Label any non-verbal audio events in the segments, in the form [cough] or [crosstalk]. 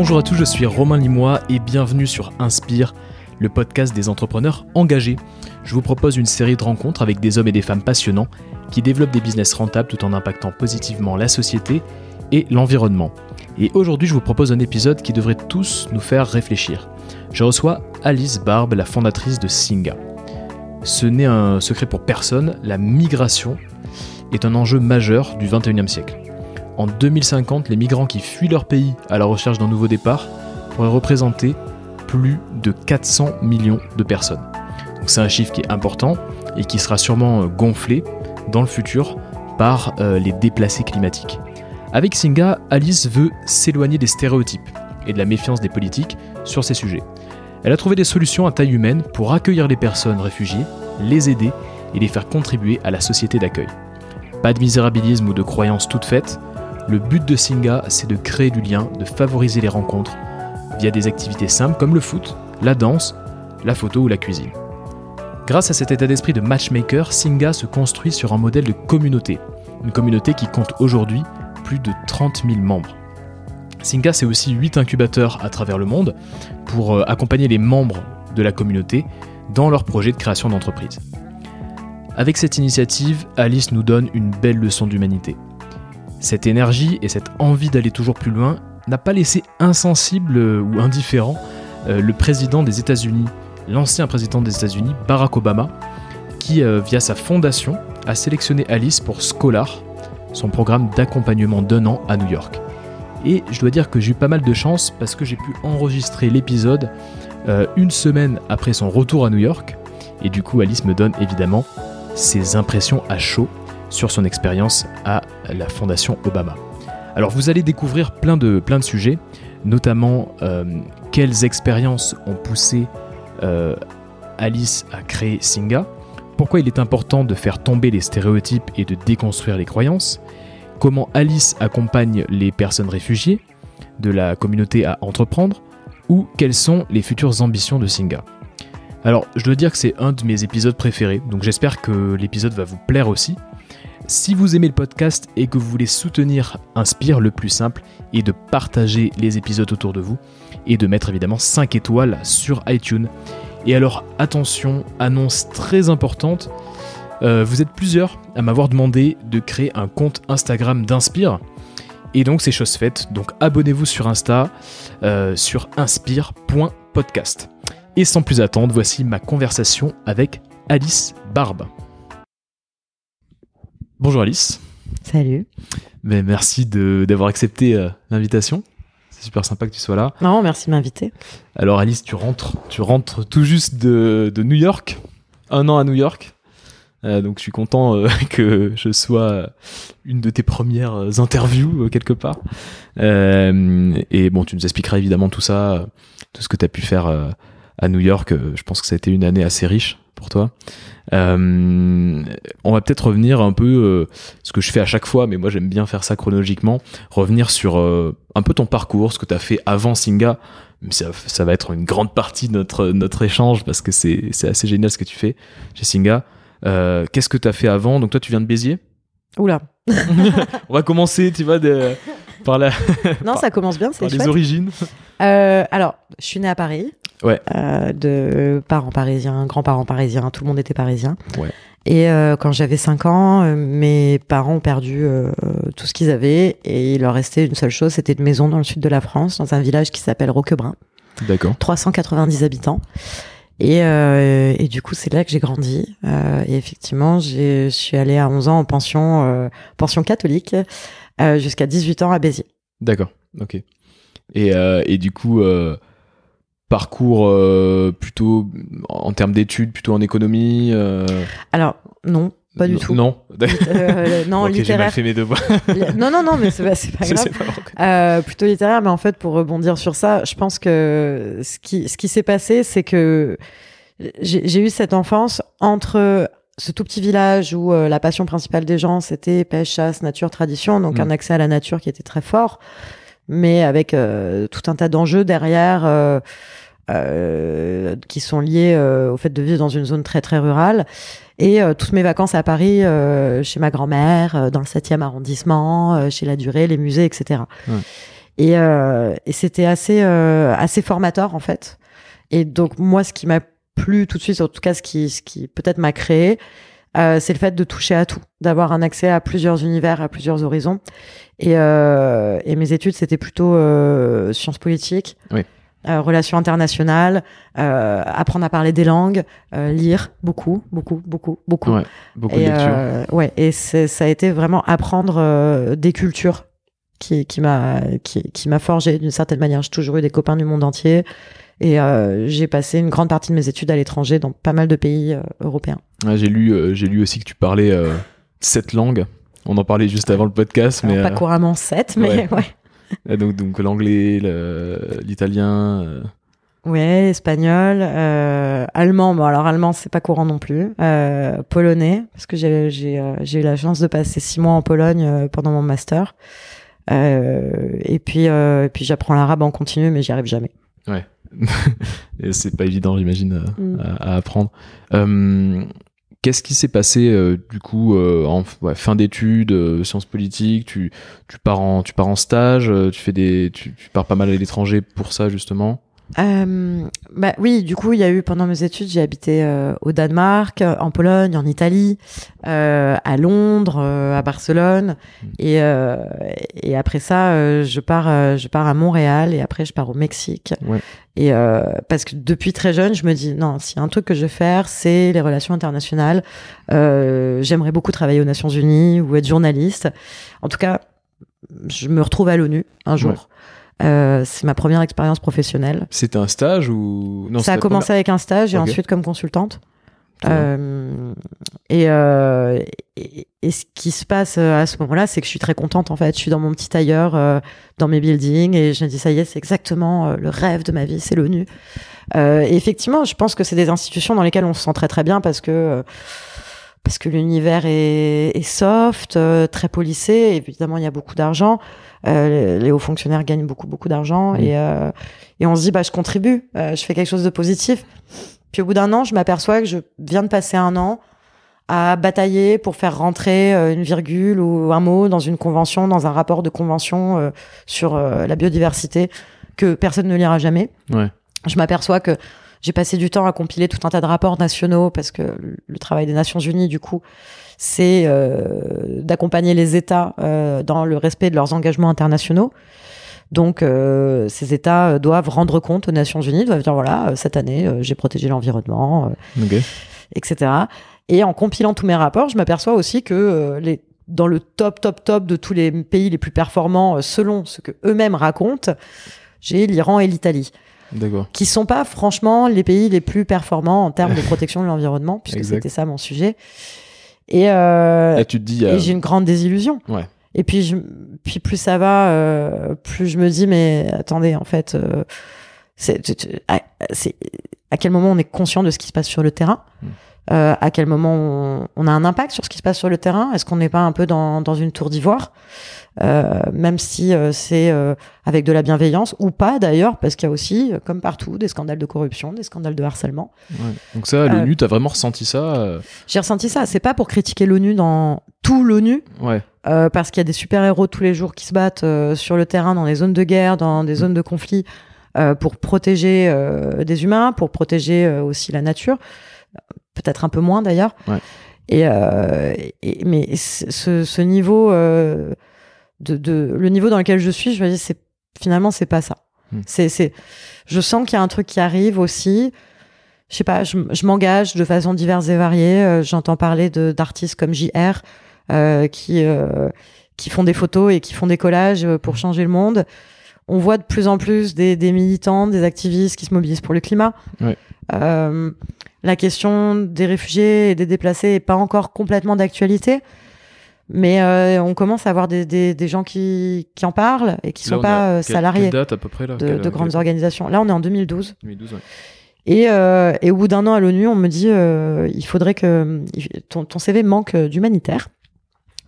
Bonjour à tous, je suis Romain Limois et bienvenue sur Inspire, le podcast des entrepreneurs engagés. Je vous propose une série de rencontres avec des hommes et des femmes passionnants qui développent des business rentables tout en impactant positivement la société et l'environnement. Et aujourd'hui, je vous propose un épisode qui devrait tous nous faire réfléchir. Je reçois Alice Barbe, la fondatrice de Singa. Ce n'est un secret pour personne, la migration est un enjeu majeur du 21e siècle. En 2050, les migrants qui fuient leur pays à la recherche d'un nouveau départ pourraient représenter plus de 400 millions de personnes. c'est un chiffre qui est important et qui sera sûrement gonflé dans le futur par euh, les déplacés climatiques. Avec Singa, Alice veut s'éloigner des stéréotypes et de la méfiance des politiques sur ces sujets. Elle a trouvé des solutions à taille humaine pour accueillir les personnes réfugiées, les aider et les faire contribuer à la société d'accueil. Pas de misérabilisme ou de croyances toutes faites, le but de Singa, c'est de créer du lien, de favoriser les rencontres via des activités simples comme le foot, la danse, la photo ou la cuisine. Grâce à cet état d'esprit de matchmaker, Singa se construit sur un modèle de communauté, une communauté qui compte aujourd'hui plus de 30 000 membres. Singa, c'est aussi 8 incubateurs à travers le monde pour euh, accompagner les membres de la communauté dans leur projet de création d'entreprise. Avec cette initiative, Alice nous donne une belle leçon d'humanité. Cette énergie et cette envie d'aller toujours plus loin n'a pas laissé insensible euh, ou indifférent euh, le président des États-Unis, l'ancien président des États-Unis, Barack Obama, qui, via sa fondation, a sélectionné Alice pour Scholar, son programme d'accompagnement d'un an à New York. Et je dois dire que j'ai eu pas mal de chance parce que j'ai pu enregistrer l'épisode euh, une semaine après son retour à New York. Et du coup, Alice me donne évidemment ses impressions à chaud sur son expérience à la Fondation Obama. Alors vous allez découvrir plein de, sujets, notamment euh, quelles expériences ont poussé euh, Alice à créer Singa, pourquoi il est important de faire tomber les stéréotypes et de déconstruire les croyances, comment Alice accompagne les personnes réfugiées de la communauté à entreprendre, ou quelles sont les futures ambitions de Singa. Alors, je dois dire que c'est un de mes épisodes préférés, donc j'espère que l'épisode va vous plaire aussi. Si vous aimez le podcast et que vous voulez soutenir Inspire, le plus simple est de partager les épisodes autour de vous et de mettre évidemment 5 étoiles sur iTunes. Et alors attention, annonce très importante, euh, vous êtes plusieurs à m'avoir demandé de créer un compte Instagram d'Inspire. Et donc c'est chose faite, donc abonnez-vous sur Insta euh, sur inspire.podcast. Et sans plus attendre, voici ma conversation avec Alice Barbe. Bonjour Alice. Salut. Mais merci d'avoir accepté euh, l'invitation. C'est super sympa que tu sois là. Non, merci de m'inviter. Alors Alice, tu rentres, tu rentres tout juste de, de New York, un an à New York. Euh, donc je suis content euh, [laughs] que je sois une de tes premières interviews quelque part. et bon, tu nous expliqueras évidemment tout ça, tout ce que tu as pu faire à New York. je pense que ça a été une année assez riche pour toi. on va peut-être revenir un peu, ce que je fais à chaque fois, mais moi j'aime bien faire ça chronologiquement, revenir sur un peu ton parcours, ce que tu as fait avant Singa. Ça, ça, va être une grande partie de notre, notre échange parce que c'est assez génial ce que tu fais chez Singa. Euh, qu'est-ce que tu as fait avant? Donc toi, tu viens de Béziers? Oula. [laughs] On va commencer, tu vois, de, par la. Non, [laughs] ça commence bien, c'est les origines. Euh, alors, je suis née à Paris. Ouais. Euh, de parents parisiens, grands-parents parisiens, tout le monde était parisien. Ouais. Et quand j'avais 5 ans, mes parents ont perdu tout ce qu'ils avaient et il leur restait une seule chose, c'était une maison dans le sud de la France, dans un village qui s'appelle Roquebrun. D'accord. 390 habitants. Et, euh, et, du coup, c'est là que j'ai grandi. Euh, et effectivement, je suis allée à 11 ans en pension, euh, pension catholique euh, jusqu'à 18 ans à Béziers. D'accord, ok. Et, euh, et du coup, euh, parcours plutôt en termes d'études, plutôt en économie Alors, non, pas du tout. Non. Euh, non, [laughs] okay, littéraire. Mal fait mes devoirs. non, non, non, mais c'est pas, pas [laughs] grave. euh, plutôt littéraire, mais en fait, pour rebondir sur ça, je pense que ce qui, ce qui s'est passé, c'est que j'ai eu cette enfance entre ce tout petit village où euh, la passion principale des gens, c'était pêche, chasse, nature, tradition, donc mm. un accès à la nature qui était très fort, mais avec euh, tout un tas d'enjeux derrière. Euh, qui sont liés au fait de vivre dans une zone très très rurale et euh, toutes mes vacances à Paris, euh, chez ma grand-mère, euh, dans le 7e arrondissement, chez La Durée, les musées, etc. Ouais. Et, et c'était assez, assez formateur, en fait. Et donc, moi, ce qui m'a plu tout de suite, en tout cas, ce qui, ce qui peut-être m'a créé, euh, c'est le fait de toucher à tout, d'avoir un accès à plusieurs univers, à plusieurs horizons. Et, euh, et mes études, c'était plutôt euh, sciences politiques, oui. Relations internationales, apprendre à parler des langues, lire beaucoup, beaucoup, beaucoup, beaucoup. Ouais, beaucoup et, de ouais, et ça a été vraiment apprendre des cultures qui, qui m'a qui, qui m'a forgé d'une certaine manière. J'ai toujours eu des copains du monde entier. Et euh, j'ai passé une grande partie de mes études à l'étranger, dans pas mal de pays euh, européens. j'ai lu, euh, j'ai lu aussi que tu parlais sept langues. On en parlait juste avant le podcast, mais pas couramment sept, mais ouais. [laughs] donc, donc l'anglais, l'italien. Ouais, espagnol, allemand. Bon, alors allemand, c'est pas courant non plus. polonais, parce que j'ai j'ai j'ai eu la chance de passer six mois en Pologne pendant mon master. et puis et puis j'apprends l'arabe en continu, mais j'y arrive jamais. Ouais. [laughs] c'est pas évident, j'imagine, mm. à, apprendre. Euh, qu'est-ce qui s'est passé euh, du coup euh, en fin d'études, sciences politiques tu, tu, pars en, tu pars en stage, tu, fais des, tu, tu pars pas mal à l'étranger pour ça justement? Euh, bah oui, du coup, il y a eu pendant mes études, j'ai habité euh, au Danemark, en Pologne, en Italie, euh, à Londres, euh, à Barcelone, hmm. et, euh, et après ça, je pars, je pars à Montréal, et après je pars au Mexique. Ouais. Et parce que depuis très jeune, je me dis non, s'il y a un truc que je veux faire, c'est les relations internationales. J'aimerais beaucoup travailler aux Nations Unies ou être journaliste. En tout cas, je me retrouve à l'ONU un jour. Euh, c'est ma première expérience professionnelle. C'était un stage ou? Non Ça a commencé avec un stage et ensuite comme consultante. Euh, et, euh, et, et, ce qui se passe euh, à ce moment-là, c'est que je suis très contente en fait. Je suis dans mon petit tailleur, euh, dans mes buildings, et je me dis ça y est, c'est exactement euh, le rêve de ma vie, c'est l'ONU. et effectivement, je pense que c'est des institutions dans lesquelles on se sent très très bien parce que parce que l'univers est, est, soft, très policé. Évidemment, il y a beaucoup d'argent. Euh, les hauts fonctionnaires gagnent beaucoup beaucoup d'argent et, euh, et on se dit bah je contribue, euh, je fais quelque chose de positif. Puis au bout d'un an, je m'aperçois que je viens de passer un an à batailler pour faire rentrer une virgule ou un mot dans une convention, dans un rapport de convention sur la biodiversité que personne ne lira jamais. Ouais. Je m'aperçois que j'ai passé du temps à compiler tout un tas de rapports nationaux parce que le travail des Nations Unies, du coup, c'est euh, d'accompagner les États euh, dans le respect de leurs engagements internationaux. Donc, euh, ces États doivent rendre compte aux Nations Unies, doivent dire voilà, cette année, j'ai protégé l'environnement, etc. Et en compilant tous mes rapports, je m'aperçois aussi que les, dans le top, top, top de tous les pays les plus performants, selon ce que eux-mêmes racontent, j'ai l'Iran et l'Italie. Qui sont pas franchement les pays les plus performants en termes de [laughs] protection de l'environnement, puisque c'était ça mon sujet. Et, euh, tu te dis, et j'ai une grande désillusion. Ouais. Et puis, je, puis plus ça va, euh, plus je me dis, mais attendez, en fait, euh, c'est à quel moment on est conscient de ce qui se passe sur le terrain? Hmm. Euh, À quel moment on, on, a un impact sur ce qui se passe sur le terrain? Est-ce qu'on n'est pas un peu dans, dans une tour d'ivoire? Euh, même si euh, c'est euh, avec de la bienveillance ou pas d'ailleurs, parce qu'il y a aussi, comme partout, des scandales de corruption, des scandales de harcèlement. Ouais. Donc ça, l'ONU, t'as vraiment ressenti ça J'ai ressenti ça. C'est pas pour critiquer l'ONU dans tout l'ONU, ouais. parce qu'il y a des super-héros tous les jours qui se battent sur le terrain, dans des zones de guerre, dans des zones de conflit, pour protéger des humains, pour protéger aussi la nature. Peut-être un peu moins d'ailleurs. Ouais. Et, et, mais ce, ce niveau de, de, le niveau dans lequel je suis, je me dis, c'est finalement, c'est pas ça. Hmm. C'est, c'est, je sens qu'il y a un truc qui arrive aussi. Je sais pas, je, je m'engage de façon diverse et variée. Euh, j'entends parler de, d'artistes comme JR euh, qui, euh, qui font des photos et qui font des collages euh, pour changer le monde. On voit de plus en plus des, des militants, des activistes qui se mobilisent pour le climat. Ouais. La question des réfugiés et des déplacés est pas encore complètement d'actualité. Mais euh, on commence à avoir des, des, des gens qui, qui, en parlent et qui sont pas euh, salariés date à peu près, là, de, de grandes organisations. Là, on est en 2012. 2012 ouais. et, euh, et, au bout d'un an à l'ONU, on me dit euh, il faudrait que ton, ton CV manque d'humanitaire.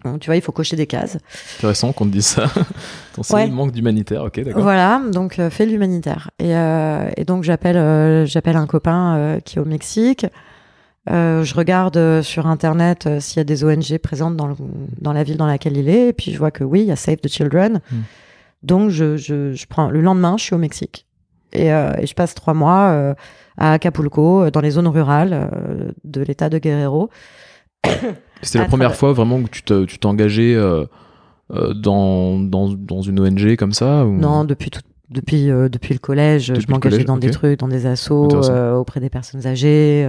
Donc, tu vois, il faut cocher des cases. Intéressant qu'on te dise ça. [laughs] ton ouais. manque d'humanitaire, ok, d'accord. Voilà, donc euh, fais l'humanitaire. Et, et, donc j'appelle j'appelle un copain qui est au Mexique. Euh, je regarde euh, sur internet euh, s'il y a des ONG présentes dans, le, dans, la ville dans laquelle il est, et puis je vois que oui, il y a Save the Children. Mm. Donc, je, je, je, prends le lendemain, je suis au Mexique et, euh, et je passe trois mois euh, à Acapulco, dans les zones rurales de l'État de Guerrero. C'était la première fois vraiment que tu t'engageais dans, dans, dans, une ONG comme ça ou... Non, depuis tout, depuis depuis le collège, je m'engageais dans des trucs, dans des assos auprès des personnes âgées,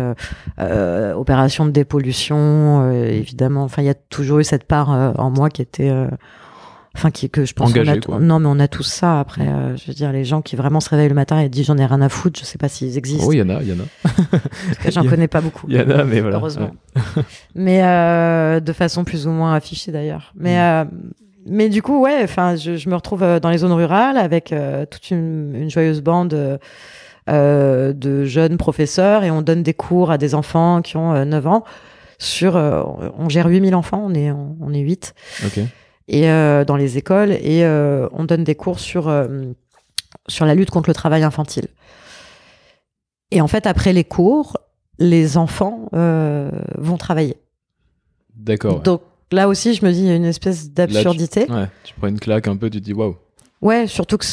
euh, opérations de dépollution, évidemment. Enfin, il y a toujours eu cette part en moi qui était enfin qui que je pense non mais on a tous ça. Après euh, je veux dire les gens qui vraiment se réveillent le matin et disent j'en ai rien à foutre je sais pas s'ils existent. Oui il y en a il y en a. [laughs] J'en connais pas beaucoup. il y en a mais voilà heureusement. [laughs] mais euh, de façon plus ou moins affichée d'ailleurs. Mais mm. euh, mais du coup ouais enfin je, je, me retrouve dans les zones rurales avec toute une, une, joyeuse bande de jeunes professeurs et on donne des cours à des enfants qui ont 9 ans. Sur on gère 8000 enfants on est on, est 8 ok et euh, dans les écoles et euh, on donne des cours sur euh, sur la lutte contre le travail infantile. Et en fait, après les cours, les enfants vont travailler. D'accord. Donc là aussi, je me dis, il y a une espèce d'absurdité. Tu, ouais, tu prends une claque un peu, tu te dis waouh. Ouais, surtout que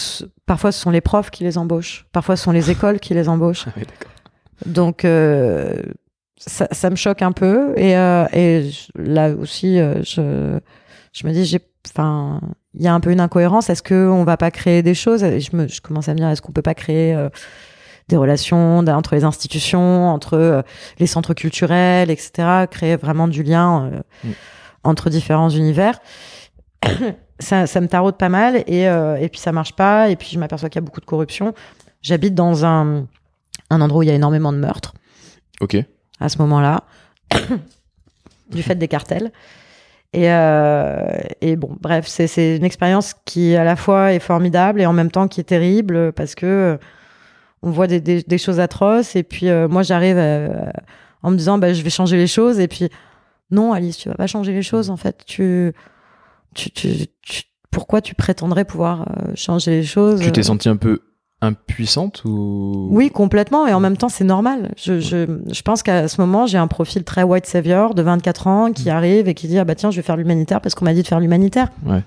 parfois ce sont les profs qui les embauchent, parfois ce sont les écoles qui les embauchent. [laughs] Donc ça, ça, me choque un peu et, et là aussi, je je me dis, j'ai, enfin, il y a un peu une incohérence. Est-ce que on va pas créer des choses? Et je, me, je commence à me dire, est-ce qu'on peut pas créer euh, des relations entre les institutions, entre euh, les centres culturels, etc. Créer vraiment du lien euh, mm. entre différents univers? [coughs] ça, ça, me taraude pas mal et, et puis ça marche pas. Et puis je m'aperçois qu'il y a beaucoup de corruption. J'habite dans un, un endroit où il y a énormément de meurtres. Ok. À ce moment-là, [coughs] du fait des cartels. Et, euh, et bon, bref, c'est une expérience qui à la fois est formidable et en même temps qui est terrible parce que euh, on voit des, des, des choses atroces. Et puis euh, moi, j'arrive en me disant, bah, je vais changer les choses. Et puis non, Alice, tu vas pas changer les choses. En fait, tu, tu, tu, tu pourquoi tu prétendrais pouvoir changer les choses? Tu t'es senti un peu impuissante ou? Oui, complètement. Et en même temps, c'est normal. Je, je, je pense qu'à ce moment, j'ai un profil très white savior de 24 ans qui mm. arrive et qui dit ah bah tiens, je vais faire l'humanitaire parce qu'on m'a dit de faire l'humanitaire. Ouais.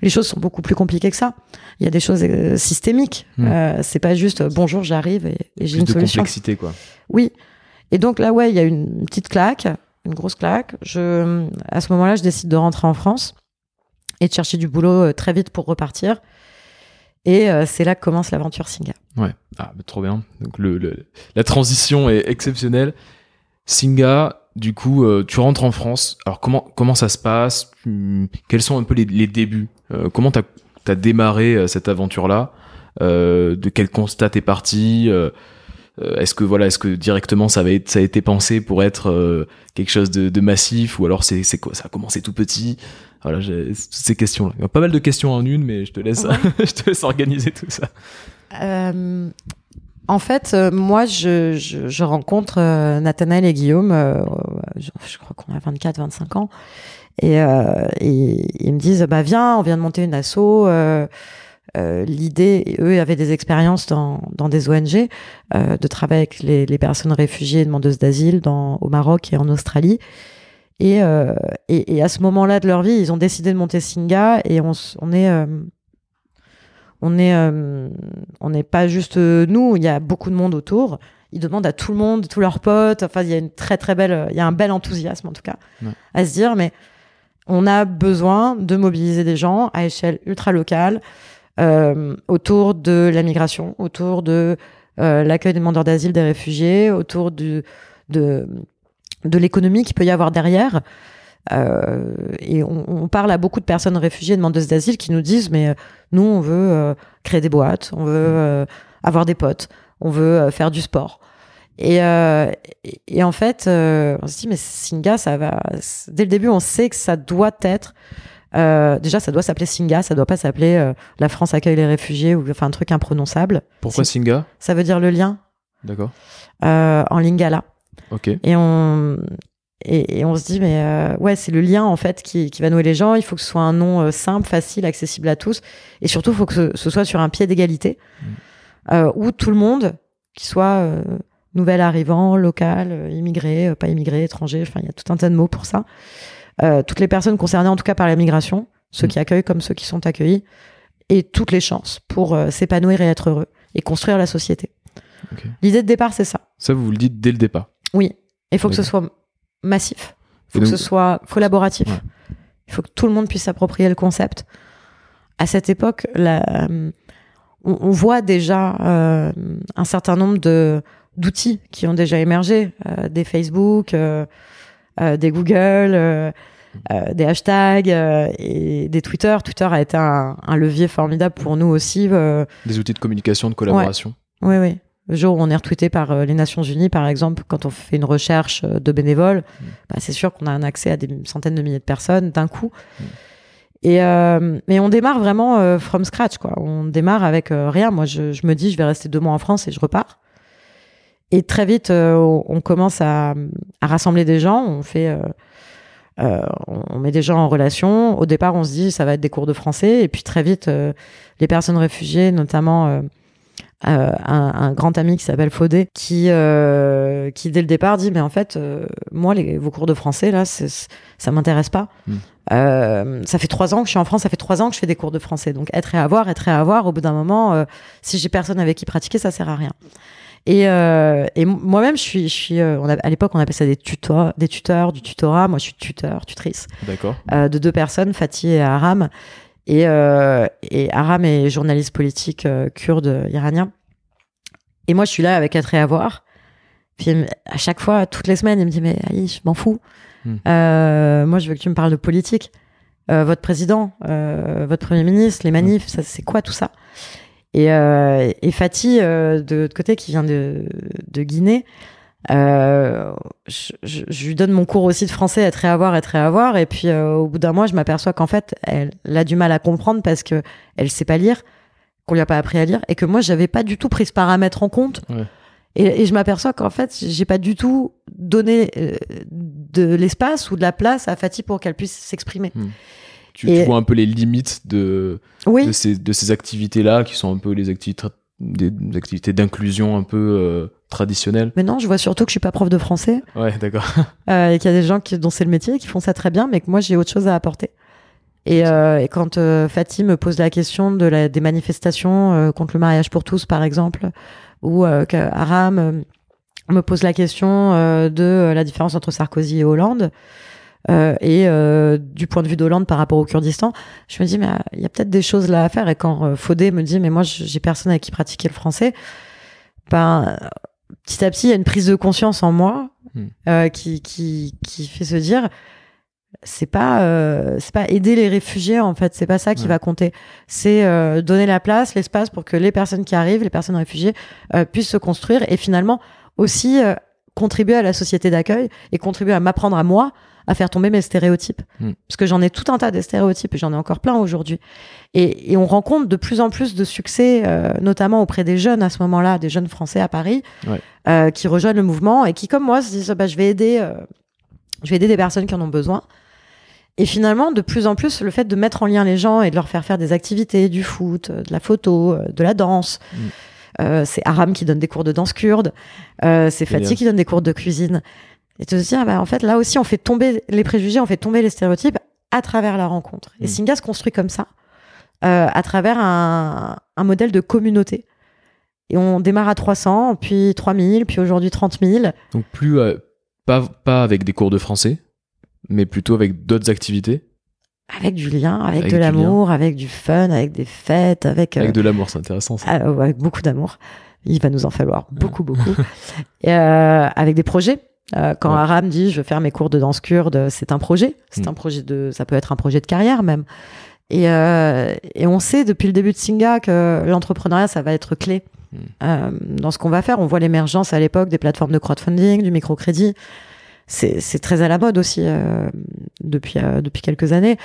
Les choses sont beaucoup plus compliquées que ça. Il y a des choses euh, systémiques. Mm. Euh, c'est pas juste euh, bonjour, j'arrive et, j'ai une de solution. complexité quoi. Oui. Et donc là, ouais, il y a une petite claque, une grosse claque. Je, à ce moment-là, je décide de rentrer en France et de chercher du boulot très vite pour repartir. Et euh, c'est là que commence l'aventure Singa. Ouais, ah, trop bien. Donc le, la transition est exceptionnelle. Singa, du coup, euh, tu rentres en France. Alors comment comment ça se passe? Quels sont un peu les, les débuts? Euh, Comment t'as as démarré cette aventure-là? De quel constat t'es parti? Est-ce que voilà, est-ce que directement ça, avait, ça a été pensé pour être quelque chose de, massif? Ou alors c'est Ça a commencé tout petit? Voilà, j'ai toutes ces questions-là. Il y a pas mal de questions en une, mais je te laisse, [laughs] je te laisse organiser tout ça. Euh, en fait, euh, moi, je, je, je rencontre euh, Nathanaël et Guillaume, je, je, crois qu'on a 24, 25 ans, et, et, ils me disent, bah viens, on vient de monter une asso. L'idée, eux avaient des expériences dans, dans des ONG, de travailler avec les, les personnes réfugiées et demandeuses d'asile au Maroc et en Australie. Euh, et, et, à ce moment-là de leur vie, ils ont décidé de monter Singa et on, on est, euh, on est, euh, on n'est pas juste nous. Il y a beaucoup de monde autour. Ils demandent à tout le monde, tous leurs potes. Enfin, il y a une très très belle, il y a un bel enthousiasme en tout cas, à se dire, mais on a besoin de mobiliser des gens à échelle ultra locale autour de la migration, autour de l'accueil des demandeurs d'asile, des réfugiés, autour du, de de l'économie qu'il peut y avoir derrière. Euh, et on, parle à beaucoup de personnes réfugiées, demandeuses d'asile, qui nous disent mais euh, nous on veut euh, créer des boîtes, on veut avoir des potes, on veut faire du sport. Et, et, en fait, on se dit mais Singa, ça va. Dès le début, on sait que ça doit être. déjà, ça doit s'appeler Singa, ça doit pas s'appeler La France accueille les réfugiés ou enfin un truc imprononçable. Pourquoi Singa? Ça veut dire le lien. D'accord. en lingala. Et on, et, on se dit, mais euh, ouais, c'est le lien en fait qui, qui, va nouer les gens. Il faut que ce soit un nom euh, simple, facile, accessible à tous. Et surtout, il faut que ce, soit sur un pied d'égalité mm. euh, où tout le monde, qui soit nouvel arrivant, local, immigré, pas immigré, étranger, enfin, il y a tout un tas de mots pour ça. toutes les personnes concernées en tout cas par la migration, ceux mm. qui accueillent comme ceux qui sont accueillis, et toutes les chances pour s'épanouir et être heureux et construire la société. L'idée de départ, c'est ça. Ça, vous le dites dès le départ. Oui. Il faut que ce soit massif. Il faut que ce soit collaboratif. Il faut que tout le monde puisse s'approprier le concept. À cette époque, on, voit déjà euh, un certain nombre de d'outils qui ont déjà émergé, euh, des Facebook, euh, des Google, des hashtags et des Twitter. Twitter a été un, levier formidable pour nous aussi. des outils de communication, de collaboration. Oui, oui. Le jour où on est retweeté par euh, les Nations Unies, par exemple, quand on fait une recherche euh, de bénévoles, mm. bah, c'est sûr qu'on a un accès à des centaines de milliers de personnes d'un coup. Mm. Et euh, mais on démarre vraiment from scratch, quoi. On démarre avec rien. Moi, je, me dis, je vais rester deux mois en France et je repars. Et très vite, on commence à, rassembler des gens. On fait, on met des gens en relation. Au départ, on se dit, ça va être des cours de français. Et puis très vite, les personnes réfugiées, notamment euh, un, grand ami qui s'appelle Faudé, qui, euh, qui dès le départ dit mais en fait euh, moi les, vos cours de français là ça m'intéresse pas. Hmm. ça fait trois ans que je suis en France, ça fait trois ans que je fais des cours de français. Donc être et avoir, être et avoir. Au bout d'un moment, si j'ai personne avec qui pratiquer, ça sert à rien. Et, et moi-même, je suis, je suis on à l'époque, on appelait ça des tuteurs, des tuteurs, du tutorat. Moi, je suis tuteur, tutrice. D'accord. de deux personnes, Fatih et Aram. Et, euh, et Aram est journaliste politique euh, kurde iranien. Et moi, je suis là avec et Avoir. Puis à chaque fois, toutes les semaines, il me dit Mais Ali, je m'en fous. Hmm. Euh, moi, je veux que tu me parles de politique. Euh, votre président, euh, votre premier ministre, les manifs, ça, c'est quoi tout ça? Et, euh, et Fatih, de l'autre côté, qui vient de, de Guinée, euh, je, je, lui donne mon cours aussi de français, être et avoir, être et avoir, et puis euh, au bout d'un mois, je m'aperçois qu'en fait, elle, a du mal à comprendre parce que elle sait pas lire, qu'on lui a pas appris à lire, et que moi, j'avais pas du tout pris ce paramètre en compte. Et, et, je m'aperçois qu'en fait, j'ai pas du tout donné euh, de l'espace ou de la place à Fatih pour qu'elle puisse s'exprimer. Hmm. Tu, tu, vois un peu les limites de, oui. de ces, de ces activités-là, qui sont un peu les activités des, activités d'inclusion un peu euh, traditionnelles. Mais non, je vois surtout que je suis pas prof de français. Ouais, d'accord. [laughs] Euh, et qu'il y a des gens qui, dont c'est le métier qui font ça très bien, mais que moi j'ai autre chose à apporter. Et, euh, et quand Fatih me pose la question de la, des manifestations contre le mariage pour tous, par exemple, ou Aram me pose la question de la différence entre Sarkozy et Hollande, euh, et euh, du point de vue d'Hollande par rapport au Kurdistan, je me dis, mais euh, il y a peut-être des choses là à faire. Et quand Faudé me dit, mais moi, j'ai personne avec qui pratiquer le français, ben, petit à petit, il y a une prise de conscience en moi hmm. qui, qui, qui fait se dire, c'est pas c'est pas aider les réfugiés en fait c'est pas ça qui va compter c'est donner la place l'espace pour que les personnes qui arrivent les personnes réfugiées puissent se construire et finalement aussi contribuer à la société d'accueil et contribuer à m'apprendre à moi à faire tomber mes stéréotypes. Hmm. Parce que j'en ai tout un tas de stéréotypes et j'en ai encore plein aujourd'hui. Et, on rencontre de plus en plus de succès, euh, notamment auprès des jeunes à ce moment-là, des jeunes Français à Paris, euh, qui rejoignent le mouvement et qui, comme moi, se disent bah, je vais aider, euh, je vais aider des personnes qui en ont besoin. Et finalement, de plus en plus, le fait de mettre en lien les gens et de leur faire faire des activités, du foot, de la photo, de la danse. Hmm. c'est Aram qui donne des cours de danse kurde, c'est Fatih qui donne des cours de cuisine et te dire, bah, en fait, là aussi, on fait tomber les préjugés, on fait tomber les stéréotypes à travers la rencontre. Et mm. Singa se construit comme ça, euh, à travers un, un, modèle de communauté. Et on démarre à 300, puis 3000, puis aujourd'hui 30 000. Donc plus, euh, pas, pas avec des cours de français, mais plutôt avec d'autres activités avec du lien, avec, de l'amour, avec du fun, avec des fêtes, avec... Avec euh, de l'amour, c'est intéressant ça. Euh, avec beaucoup d'amour. Il va nous en falloir beaucoup, beaucoup. [laughs] Et avec des projets euh, quand Aram dit je veux faire mes cours de danse kurde, c'est un projet. C'est mm. un projet de, ça peut être un projet de carrière même. Et, euh, et on sait depuis le début de Singa que l'entrepreneuriat ça va être clé mm. euh, dans ce qu'on va faire. On voit l'émergence à l'époque des plateformes de crowdfunding, du microcrédit. C'est très à la mode aussi euh, depuis euh, depuis quelques années.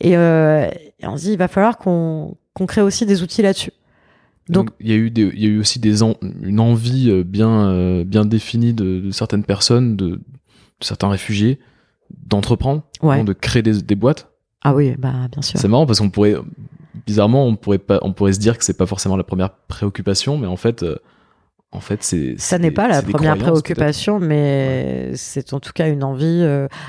Et, et, on se dit il va falloir qu'on qu'on crée aussi des outils là-dessus. Donc, il y a eu il y a eu aussi des une envie euh, bien euh, bien définie de, certaines personnes, de, certains réfugiés, d'entreprendre, de créer des, des, boîtes. Ah oui, bah bien sûr. C'est marrant parce qu'on pourrait bizarrement on pourrait pas on pourrait se dire que c'est pas forcément la première préoccupation, mais en fait euh, en fait, c'est ça n'est pas la première préoccupation, mais c'est en tout cas une envie.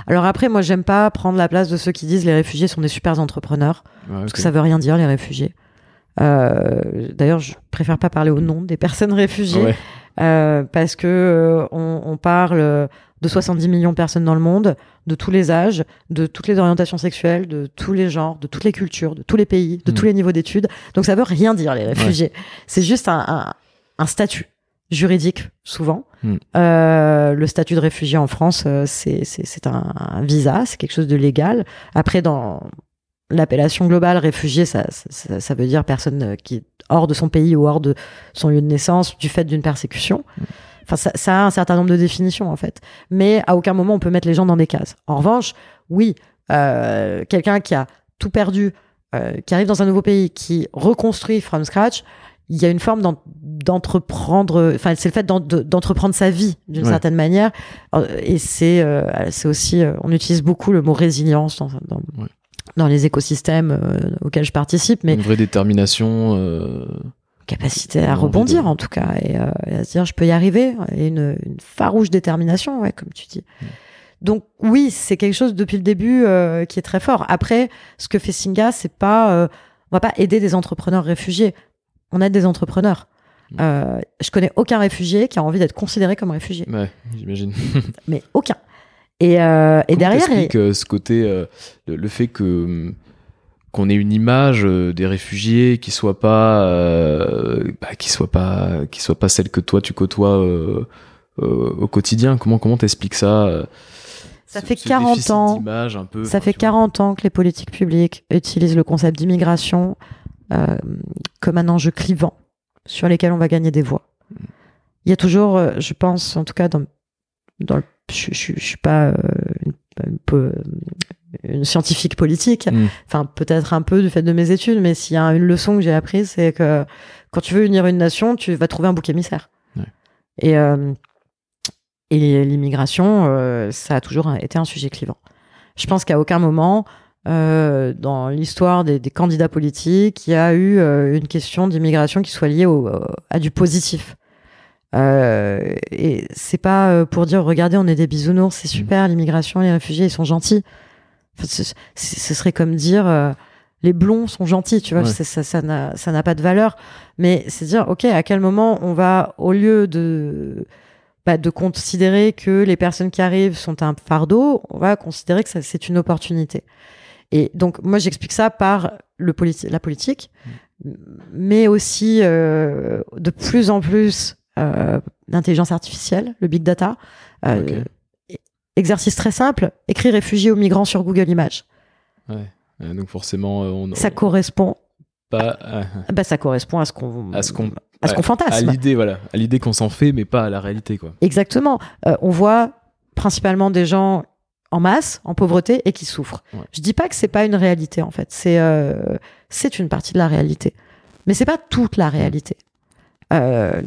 Alors après, moi, j'aime pas prendre la place de ceux qui disent les réfugiés sont des super entrepreneurs, parce que ça veut rien dire les réfugiés. D'ailleurs, je préfère pas parler au nom des personnes réfugiées parce que on, on, parle de 70 millions de personnes dans le monde, de tous les âges, de toutes les orientations sexuelles, de tous les genres, de toutes les cultures, de tous les pays, de tous mm. les niveaux d'études. Donc ça veut rien dire les réfugiés. C'est juste un, un, statut juridique souvent. Mm. Euh, le statut de réfugié en France, euh, c'est un, un, visa, c'est quelque chose de légal. Après, dans l'appellation globale réfugié, ça, ça, ça, veut dire personne euh, qui est hors de son pays ou hors de son lieu de naissance du fait d'une persécution. Mm. Enfin, ça, a un certain nombre de définitions en fait. Mais à aucun moment on peut mettre les gens dans des cases. En revanche, oui, euh, quelqu'un qui a tout perdu, euh, qui arrive dans un nouveau pays, qui reconstruit from scratch, il y a une forme d'entreprendre. Enfin, c'est le fait d'entreprendre sa vie d'une certaine manière. Euh, et c'est c'est aussi, on utilise beaucoup le mot résilience dans, dans, dans les écosystèmes auxquels je participe. Mais une vraie détermination capacité à rebondir en tout cas euh, et, à se dire je peux y arriver et une, farouche détermination ouais comme tu dis mm. donc oui c'est quelque chose depuis le début euh, qui est très fort après ce que fait Singa c'est pas euh, on va pas aider des entrepreneurs réfugiés on aide des entrepreneurs mm. je connais aucun réfugié qui a envie d'être considéré comme réfugié ouais j'imagine mais aucun et, et derrière ce côté le, fait que qu'on ait une image euh, des réfugiés qui soit pas euh, bah, qui soit pas qui soit pas celle que toi tu côtoies euh, au quotidien. Comment comment t'expliques ça ça fait 40 ans. peu, ça fait 40 ans que les politiques publiques utilisent le concept d'immigration comme un enjeu clivant sur lesquels on va gagner des voix. Mm. il y a toujours je pense en tout cas dans dans le, je, je, je, suis pas un peu une scientifique politique, mm. enfin peut-être un peu du fait de mes études, mais s'il y a une leçon que j'ai apprise, c'est que quand tu veux unir une nation, tu vas trouver un bouc émissaire. Et, euh, et l'immigration, euh, ça a toujours été un sujet clivant. Je pense qu'à aucun moment, euh, dans l'histoire des, des, candidats politiques, il y a eu euh, une question d'immigration qui soit liée au, à du positif. Euh, et c'est pas euh, pour dire regardez on est des bisounours c'est mm. super l'immigration les réfugiés ils sont gentils ce, serait comme dire euh, les blonds sont gentils, tu vois, ça, ça n'a ça n'a pas de valeur. Mais c'est dire, ok, à quel moment on va, au lieu de bah, de considérer que les personnes qui arrivent sont un fardeau, on va considérer que c'est une opportunité. Et donc moi j'explique ça par le la politique, mm. mais aussi euh, de plus en plus l'intelligence artificielle, le big data. Euh, Exercice très simple, écrire réfugié ou migrants sur Google Images. Ouais. Donc forcément, euh, on, ça correspond. Pas. Bah, ça correspond à ce qu'on. À ce qu'on. À ce qu'on fantasme. À l'idée, voilà, à l'idée qu'on s'en fait, mais pas à la réalité, quoi. Exactement. Euh, on voit principalement des gens en masse, en pauvreté et qui souffrent. Je dis pas que c'est pas une réalité en fait. C'est euh, c'est une partie de la réalité, mais c'est pas toute la réalité. Euh,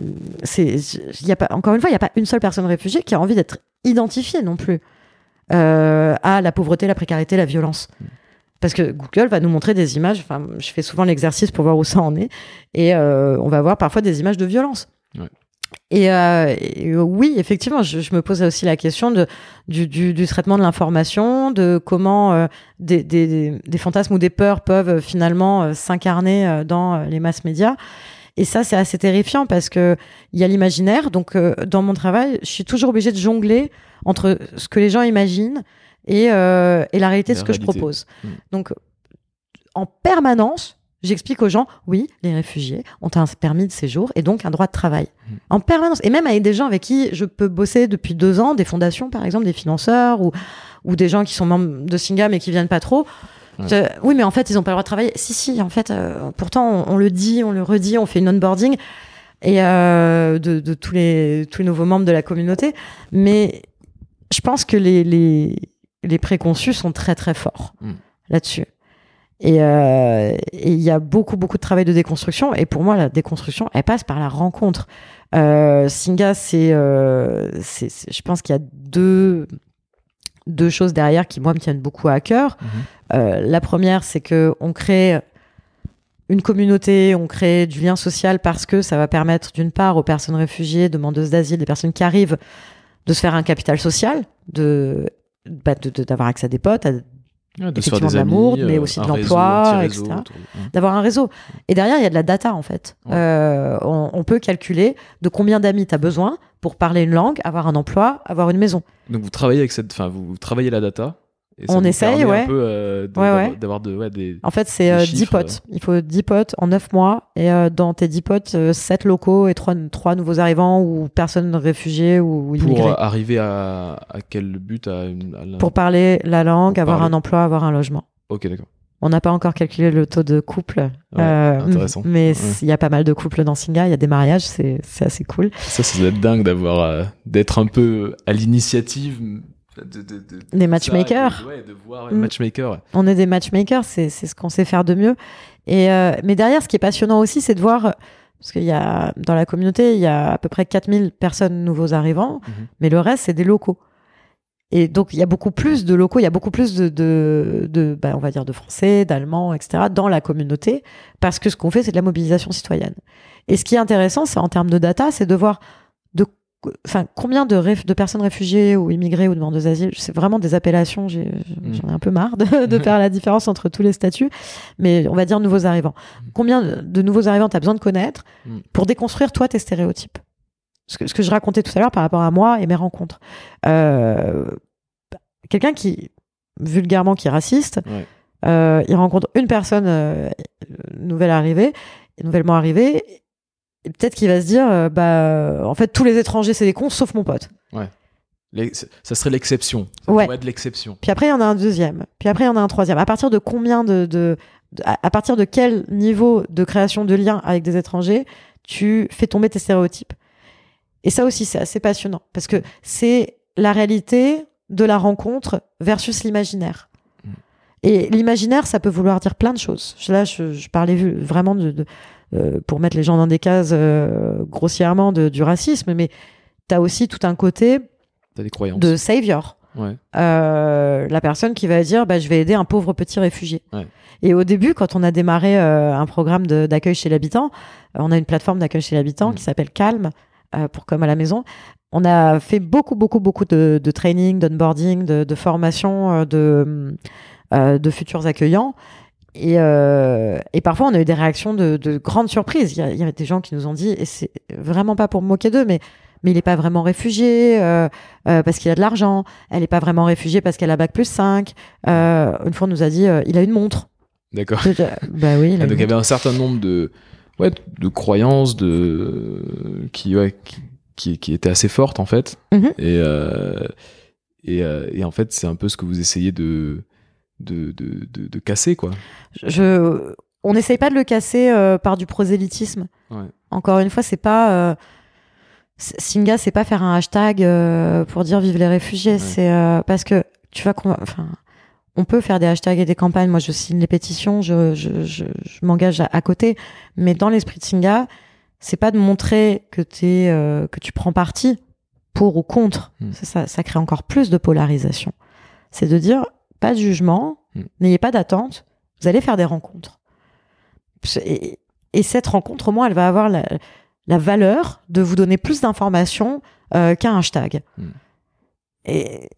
y a pas, encore une fois, il n'y a pas une seule personne réfugiée qui a envie d'être identifiée non plus euh, à la pauvreté, la précarité, la violence. Parce que Google va nous montrer des images, enfin, je fais souvent l'exercice pour voir où ça en est, et euh, on va voir parfois des images de violence. Et, oui, effectivement, je, me pose aussi la question de, du, du, traitement de l'information, de comment des, des, des, fantasmes ou des peurs peuvent finalement s'incarner dans les masses médias. Et ça, c'est assez terrifiant parce que il y a l'imaginaire. Donc, euh, dans mon travail, je suis toujours obligée de jongler entre ce que les gens imaginent et, euh, et la réalité de ce que je propose. Hmm. Donc, en permanence, j'explique aux gens, oui, les réfugiés ont un permis de séjour et donc un droit de travail. Hmm. En permanence. Et même avec des gens avec qui je peux bosser depuis deux ans, des fondations, par exemple, des financeurs ou, ou des gens qui sont membres de Singa mais qui viennent pas trop oui, mais en fait, ils n'ont pas le droit de travailler. Si, si, en fait, euh, pourtant, on, le dit, on le redit, on fait une onboarding et euh, de, tous, les, tous les nouveaux membres de la communauté. Mais je pense que les, les, les préconçus sont très, très forts hmm. là-dessus. Euh, et il y a beaucoup, beaucoup de travail de déconstruction. Et pour moi, la déconstruction, elle passe par la rencontre. Singa, c'est, je pense qu'il y a deux, deux choses derrière qui, moi, me tiennent beaucoup à cœur. Mhm. Euh, la première, c'est que on crée une communauté, on crée du lien social parce que ça va permettre, d'une part, aux personnes réfugiées, demandeuses d'asile, des personnes qui arrivent, de se faire un capital social, de bah, d'avoir accès à des potes, à de effectivement de l'amour, mais aussi de l'emploi, etc. D'avoir un réseau. Et derrière, il y a de la data, en fait. On, on, peut calculer de combien d'amis tu as besoin pour parler une langue, avoir un emploi, avoir une maison. Donc vous travaillez avec cette, enfin vous travaillez la data on essaye, ouais. Euh, d'avoir de, des. En fait, c'est 10 euh, potes. Il faut 10 potes en 9 mois. Et euh, dans tes 10 potes, 7 locaux et 3, 3 nouveaux arrivants ou personnes réfugiées ou immigrées. Pour arriver à, à quel but à Pour parler la langue, avoir un emploi, avoir un logement. Ok, d'accord. On n'a pas encore calculé le taux de couple. intéressant. Mais il y a pas mal de couples dans Singa. Il y a des mariages. C'est assez cool. Ça, ça être dingue d'avoir, d'être un peu à l'initiative des matchmakers. matchmaker, On est des matchmakers, c'est ce qu'on sait faire de mieux. Et euh, mais derrière, ce qui est passionnant aussi, c'est de voir, parce qu'il y a dans la communauté, il y a à peu près 4000 personnes nouveaux arrivants, mhm. mais le reste, c'est des locaux. Et donc, il y a beaucoup plus de locaux, il y a beaucoup plus de, de, de bah, on va dire, de Français, d'Allemands, etc., dans la communauté, parce que ce qu'on fait, c'est de la mobilisation citoyenne. Et ce qui est intéressant, c'est en termes de data, c'est de voir enfin, combien de, de, personnes réfugiées ou immigrées ou demandeuses d'asile, c'est vraiment des appellations, mm. j'en ai, un peu marre de, faire la différence entre tous les statuts, mais on va dire nouveaux arrivants. Mm. Combien de nouveaux arrivants tu as besoin de connaître mm. pour déconstruire toi tes stéréotypes? Ce que, ce que je racontais tout à l'heure par rapport à moi et mes rencontres. Euh, quelqu'un qui, vulgairement, qui est raciste, euh, il rencontre une personne euh, nouvelle arrivée, nouvellement arrivée, et peut-être qu'il va se dire, euh, bah, en fait, tous les étrangers, c'est des cons, sauf mon pote. Ouais. Ça serait l'exception. Ça ouais. être l'exception. Puis après, il y en a un deuxième. Puis après, il y en a un troisième. À partir de combien de, de, à partir de quel niveau de création de liens avec des étrangers tu fais tomber tes stéréotypes? Et ça aussi, c'est assez passionnant parce que c'est la réalité de la rencontre versus l'imaginaire. Mm. Et l'imaginaire, ça peut vouloir dire plein de choses. Là, je, je parlais vraiment de, euh, pour mettre les gens dans des cases euh, grossièrement de, du racisme, mais tu as aussi tout un côté de savior. Euh, la personne qui va dire bah, je vais aider un pauvre petit réfugié. Et au début, quand on a démarré un programme d'accueil chez l'habitant, on a une plateforme d'accueil chez l'habitant mm. qui s'appelle Calme, pour comme à la maison. On a fait beaucoup, beaucoup, beaucoup de, de training, d'onboarding, de, de formation de, de futurs accueillants. Et, euh, et, parfois, on a eu des réactions de, de grandes surprises. Il y, a, il y, avait des gens qui nous ont dit, et c'est vraiment pas pour me moquer d'eux, mais, mais il n'est pas vraiment réfugié euh, euh, parce qu'il a de l'argent. Elle n'est pas vraiment réfugiée parce qu'elle a bac plus 5. Euh, une fois, on nous a dit, il a une montre. D'accord. bah oui. Il donc, il y avait un certain nombre de, ouais, de croyances de, qui, ouais, qui, qui, qui étaient assez fortes, en fait. Mm-hmm. et, et, et en fait, c'est un peu ce que vous essayez de de, de, de, casser, quoi. Je, on n'essaye pas de le casser euh, par du prosélytisme. Encore une fois, c'est pas. Euh, Singa, c'est pas faire un hashtag euh, pour dire vive les réfugiés. C'est parce que tu vois qu'on. Enfin, on peut faire des hashtags et des campagnes. Moi, je signe les pétitions, je, je, je, m'engage à, côté. Mais dans l'esprit de Singa, c'est pas de montrer que, es, que tu prends parti pour ou contre. Hmm. Ça, ça crée encore plus de polarisation. C'est de dire pas de jugement, hmm. n'ayez pas d'attente, vous allez faire des rencontres. Et, cette rencontre, au moins, elle va avoir la, valeur de vous donner plus d'informations euh, qu'un hashtag. Hmm. Et,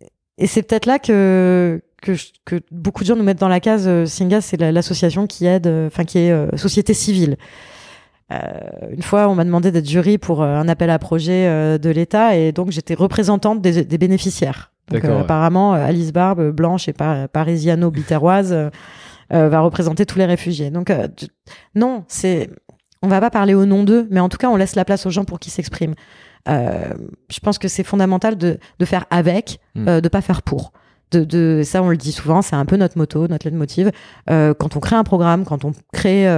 c'est peut-être là que, que, beaucoup de gens nous mettent dans la case euh, Singa, c'est l'association qui aide, euh, enfin qui est société civile. une fois, on m'a demandé d'être jury pour un appel à projet de l'État et donc j'étais représentante des bénéficiaires. Euh, apparemment, euh, Alice Barbe, euh, blanche et parisiano-biterroise, va représenter tous les réfugiés. Donc, non, c'est, on va pas parler au nom d'eux, mais en tout cas, on laisse la place aux gens pour qu'ils s'expriment. je pense que c'est fondamental de, de, faire avec, mm. de pas faire pour. De, de, ça, on le dit souvent, c'est un peu notre moto, notre leitmotiv. Euh, quand on crée un programme, quand on crée,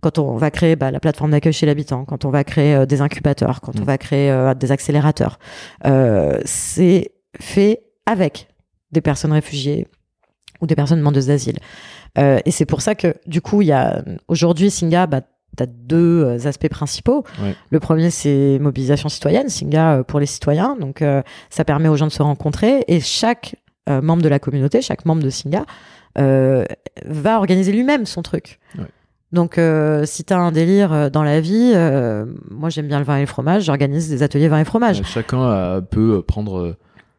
quand on va créer bah, la plateforme d'accueil chez l'habitant, quand on va créer des incubateurs, quand on mm. va créer des accélérateurs, c'est fait avec des personnes réfugiées ou des personnes demandeuses d'asile. Euh, et c'est pour ça que, du coup, il y a aujourd'hui, Singa, bah, tu as deux euh, aspects principaux. Le premier, c'est mobilisation citoyenne, Singa euh, pour les citoyens. Donc, ça permet aux gens de se rencontrer et chaque membre de la communauté, chaque membre de Singa, va organiser lui-même son truc. Donc, si tu as un délire dans la vie, moi j'aime bien le vin et le fromage, j'organise des ateliers vin et fromage. chacun peut prendre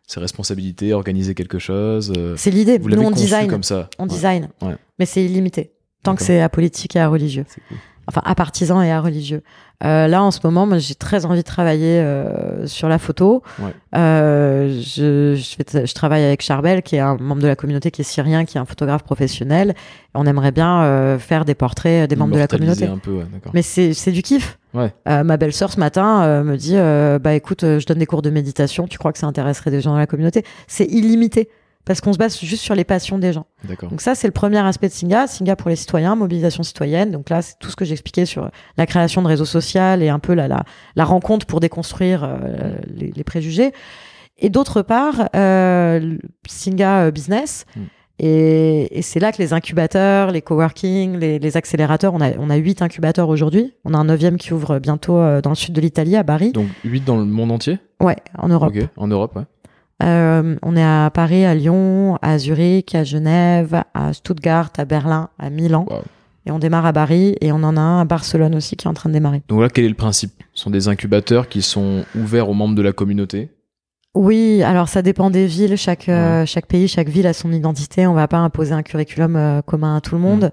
ses responsabilités, organiser quelque chose. c'est l'idée. Vous Nous, on conçu design. comme ça. On Ouais. design. Ouais. Mais c'est illimité. Tant que c'est apolitique et religieux. C'est cool. Enfin, à partisan et à religieux. Euh, là, en ce moment, moi, j'ai très envie de travailler euh, sur la photo. Ouais. Euh, je, je, fais- je travaille avec Charbel, qui est un membre de la communauté qui est syrien, qui est un photographe professionnel. On aimerait bien euh, faire des portraits des membres de la communauté. un peu, ouais, d'accord. Mais c'est du kiff. Ouais. Euh, ma belle-sœur ce matin euh, me dit euh, bah écoute, euh, je donne des cours de méditation. Tu crois que ça intéresserait des gens dans la communauté? C'est illimité parce qu'on se base juste sur les passions des gens. Donc ça, c'est le premier aspect de Singa. Singa pour les citoyens, mobilisation citoyenne. Donc là, c'est tout ce que j'expliquais sur la création de réseaux sociaux et un peu la, la, la rencontre pour déconstruire euh, les, les préjugés. Et d'autre part, euh, Singa euh, Business. Mm. Et, et c'est là que les incubateurs, les coworking, les, les accélérateurs, on a, on a huit incubateurs aujourd'hui. On a un neuvième qui ouvre bientôt dans le sud de l'Italie, à Bari. Donc 8 dans le monde entier? Ouais, en Europe. Ok, en Europe, ouais. Euh, on est à Paris, à Lyon, à Zurich, à Genève, à Stuttgart, à Berlin, à Milan. Et on démarre à Bari et on en a un à Barcelone aussi qui est en train de démarrer. Donc là, quel est le principe? Ce sont des incubateurs qui sont ouverts aux membres de la communauté? Oui, alors ça dépend des villes. Chaque, euh, chaque pays, chaque ville a son identité. On va pas imposer un curriculum euh, commun à tout le monde. Euh,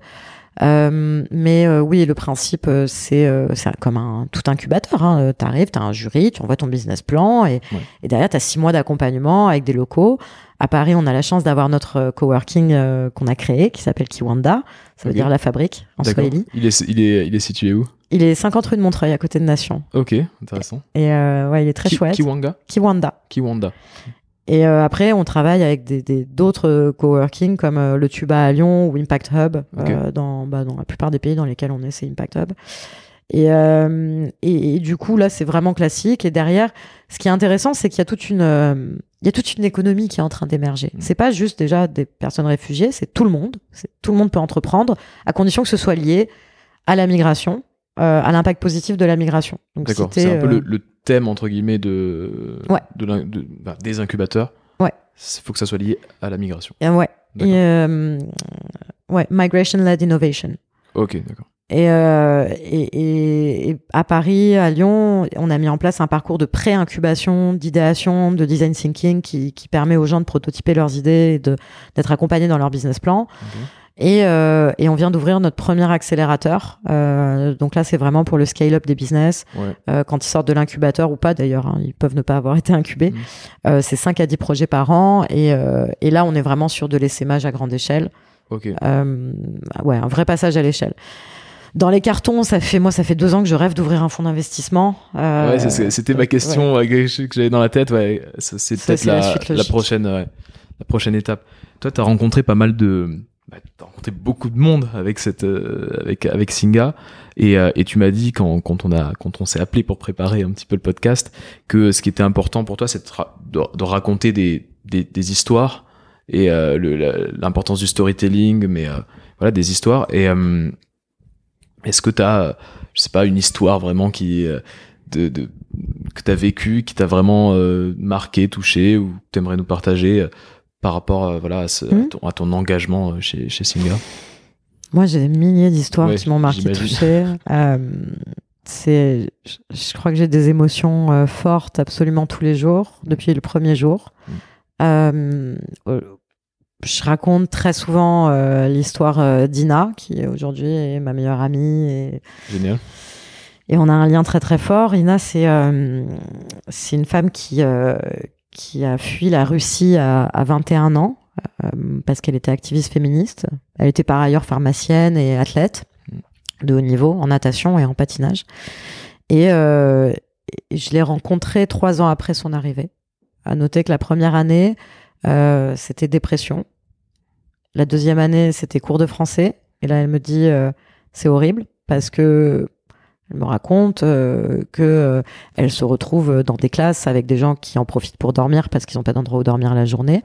mais euh, oui, le principe, euh, c'est euh, comme un tout incubateur. Hein. Tu arrives, tu as un jury, tu envoies ton business plan et, Ouais. et derrière, tu as six mois d'accompagnement avec des locaux. À Paris, on a la chance d'avoir notre euh, coworking euh, qu'on a créé qui s'appelle Kiwanda. Ça veut dire la fabrique en. Swahili. Il est, il, est, il est situé où? Il est 50 rue de Montreuil à côté de Nation. Ok, intéressant. Et euh, ouais, il est très Ki- chouette. Kiwanga? Kiwanda. Kiwanda. Et euh, après, on travaille avec des des- d'autres coworking comme euh, le Tuba à Lyon ou Impact Hub euh, dans, bah, dans la plupart des pays dans lesquels on est, c'est Impact Hub. Et, euh, et, et du coup, là, c'est vraiment classique. Et derrière, ce qui est intéressant, c'est qu'il y a toute une, euh, il y a toute une économie qui est en train d'émerger. Mm. C'est pas juste déjà des personnes réfugiées, c'est tout le monde. Tout le monde peut entreprendre, à condition que ce soit lié à la migration, euh, à l'impact positif de la migration. D'accord. si C'est un peu le, le thème, entre guillemets, de, Ouais. de l'in- de- bah, des incubateurs. Ouais. Il faut que ça soit lié à la migration. euh, ouais. Et, euh, ouais, migration-led innovation. Ok, d'accord. Et, euh, et, et- et à Paris, à Lyon, on a mis en place un parcours de pré-incubation, d'idéation, de design thinking qui, qui permet aux gens de prototyper leurs idées et d'être accompagnés dans leur business plan. Et, euh, et on vient d'ouvrir notre premier accélérateur. Euh, donc là, c'est vraiment pour le scale-up des business. Ouais. Euh, quand ils sortent de l'incubateur ou pas d'ailleurs, hein, ils peuvent ne pas avoir [laughs] été incubés. Mhm. Euh, c'est 5 à 10 projets par an. Et, euh, et là, on est vraiment sur de l'essaimage à grande échelle. Ok. Euh, ouais, un vrai passage à l'échelle. Dans les cartons, ça fait moi, ça fait deux ans que je rêve d'ouvrir un fonds d'investissement. Euh, Ouais, c'était ma question que j'avais dans la tête. Ouais, c'est peut-être la la, la prochaine, la prochaine étape. Toi, tu as rencontré pas mal de, bah, t'as rencontré beaucoup de monde avec cette, euh, avec avec Singa, et, euh, et tu m'as dit quand quand on a quand on s'est appelé pour préparer un petit peu le podcast que ce qui était important pour toi, c'est de, ra- de, de raconter des, des des histoires et euh, l'importance du storytelling, mais euh, voilà des histoires. Et euh, est-ce que tu as, je sais pas, une histoire vraiment qui euh, de, de que tu as vécu, qui t'a vraiment marqué, touché, ou tu aimerais nous partager par rapport euh, voilà, à, ce- à ton, à ton engagement euh, chez, chez Singa Moi, j'ai des milliers d'histoires Ouais, qui m'ont marqué, touchée. [laughs] Euh, c'est, je, je crois que j'ai des émotions euh, fortes absolument tous les jours depuis le premier jour. Mm. Euh, euh, je raconte très souvent l'histoire d'Ina, qui aujourd'hui est ma meilleure amie et Génial. Et on a un lien très très fort. Ina, c'est euh, c'est une femme qui, euh, qui a fui la Russie à, à 21 ans euh, parce qu'elle était activiste féministe. Elle était par ailleurs pharmacienne et athlète de haut niveau en natation et en patinage. Et, euh, je l'ai rencontrée trois ans après son arrivée. À noter que la première année, euh, c'était dépression. La deuxième année, c'était cours de français. Et là, elle me dit, c'est horrible parce que elle me raconte euh, que euh, elle se retrouve dans des classes avec des gens qui en profitent pour dormir parce qu'ils n'ont pas d'endroit où dormir la journée.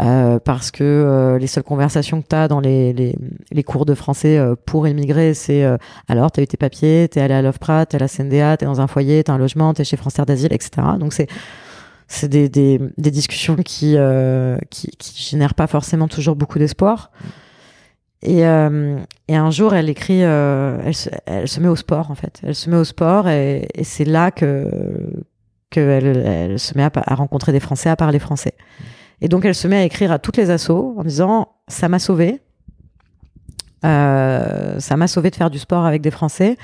Euh, parce que euh, les seules conversations que tu as dans les, les, les cours de français euh, pour immigrer, c'est euh, alors, tu as eu tes papiers, tu es allé à l'OFPRA, tu es à la CNDA, tu es dans un foyer, tu as un logement, tu es chez France Terre d'Asile, etc. Donc, c'est c'est des, des, des discussions qui, qui, qui génèrent pas forcément toujours beaucoup d'espoir. Et, euh, et un jour, elle écrit, euh, elle, se, elle se met au sport en fait. Elle se met au sport et, et c'est là que qu'elle elle se met à, rencontrer des Français, à parler français. Et donc elle se met à écrire à toutes les assos en disant ça m'a sauvé, euh, ça m'a sauvé de faire du sport avec des Français.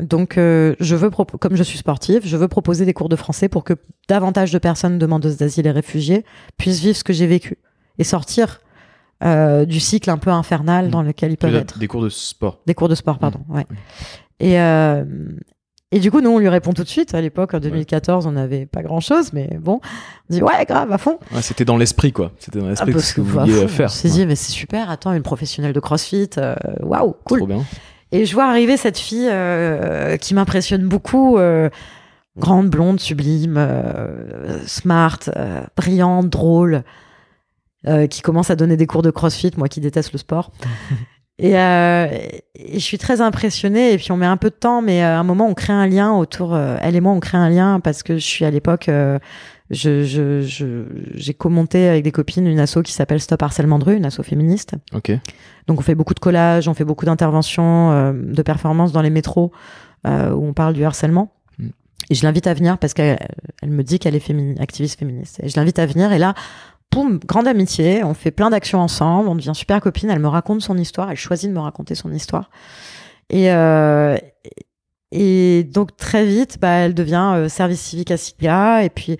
Donc, euh, je veux, comme je suis sportive, je veux proposer des cours de français pour que davantage de personnes demandeuses d'asile et réfugiés puissent vivre ce que j'ai vécu et sortir euh, du cycle un peu infernal mmh. dans lequel ils peuvent être. Des cours de sport. Des cours de sport, pardon. Mmh. Ouais. Et, euh, et du coup, nous, on lui répond tout de suite. À l'époque, en 2014, on n'avait pas grand-chose, mais bon, on dit ouais, grave, à fond. c'était dans l'esprit, quoi. C'était dans l'esprit ah, ce que vous vouliez faire. On s'est dit, mais c'est super, attends, une professionnelle de CrossFit, euh, waouh, cool. Trop bien. Et je vois arriver cette fille euh, qui m'impressionne beaucoup, euh, grande, blonde, sublime, smart, brillante, drôle, qui commence à donner des cours de CrossFit, moi qui déteste le sport. [laughs] Euh, et, je suis très impressionnée. Et puis on met un peu de temps, mais à un moment on crée un lien autour. Euh, elle et moi on crée un lien parce que je suis à l'époque. Euh, je, je, j'ai commenté avec des copines une asso qui s'appelle Stop Harcèlement de rue, une asso féministe. Ok. Donc on fait beaucoup de collages, on fait beaucoup d'interventions, de performances dans les métros où on parle du harcèlement. Mm. Et je l'invite à venir parce qu'elle elle me dit qu'elle est fémini activiste féministe. Et je l'invite à venir. Et là, poum, grande amitié, on fait plein d'actions ensemble, on devient super copine, elle me raconte son histoire, elle choisit de me raconter son histoire. Et, euh, et donc très vite, bah, elle devient euh, service civique à SIGA, et puis,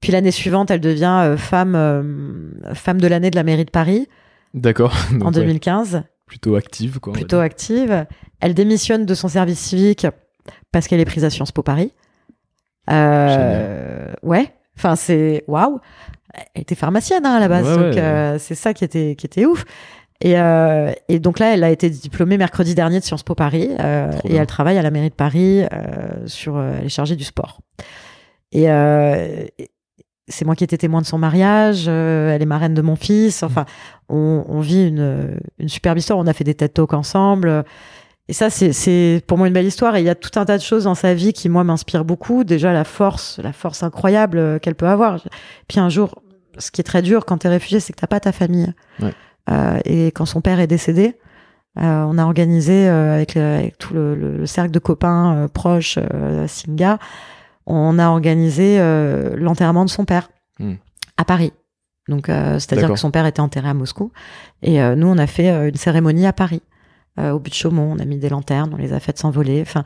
puis l'année suivante, elle devient euh, femme, femme de l'année de la mairie de Paris. D'accord. [laughs] En 2015. Plutôt active, quoi. Plutôt active. Elle démissionne de son service civique parce qu'elle est prise à Sciences Po Paris. ouais. Enfin, c'est waouh elle était pharmacienne hein, à la base, donc euh, c'est ça qui était qui était ouf. Et, euh, et, donc là, elle a été diplômée mercredi dernier de Sciences Po Paris euh, et elle travaille à la mairie de Paris sur. elle est chargée du sport. Et c'est moi qui étais témoin de son mariage. elle est marraine de mon fils. Enfin, on, on vit une, une superbe histoire. On a fait des TED Talks ensemble. Et ça, c'est pour moi une belle histoire. Et il y a tout un tas de choses dans sa vie qui, moi, m'inspirent beaucoup. Déjà, la force, la force incroyable euh, qu'elle peut avoir. Puis un jour, ce qui est très dur quand tu es réfugié, c'est que t'as pas ta famille. Euh, et quand son père est décédé, euh, on a organisé avec, avec, tout le, cercle de copains proches, Singa, on a organisé l'enterrement de son père hmm. à Paris. Donc, c'est-à-dire que son père était enterré à Moscou. Et nous, on a fait une cérémonie à Paris. Euh, au but de Chaumont, on a mis des lanternes, on les a faites s'envoler. Enfin,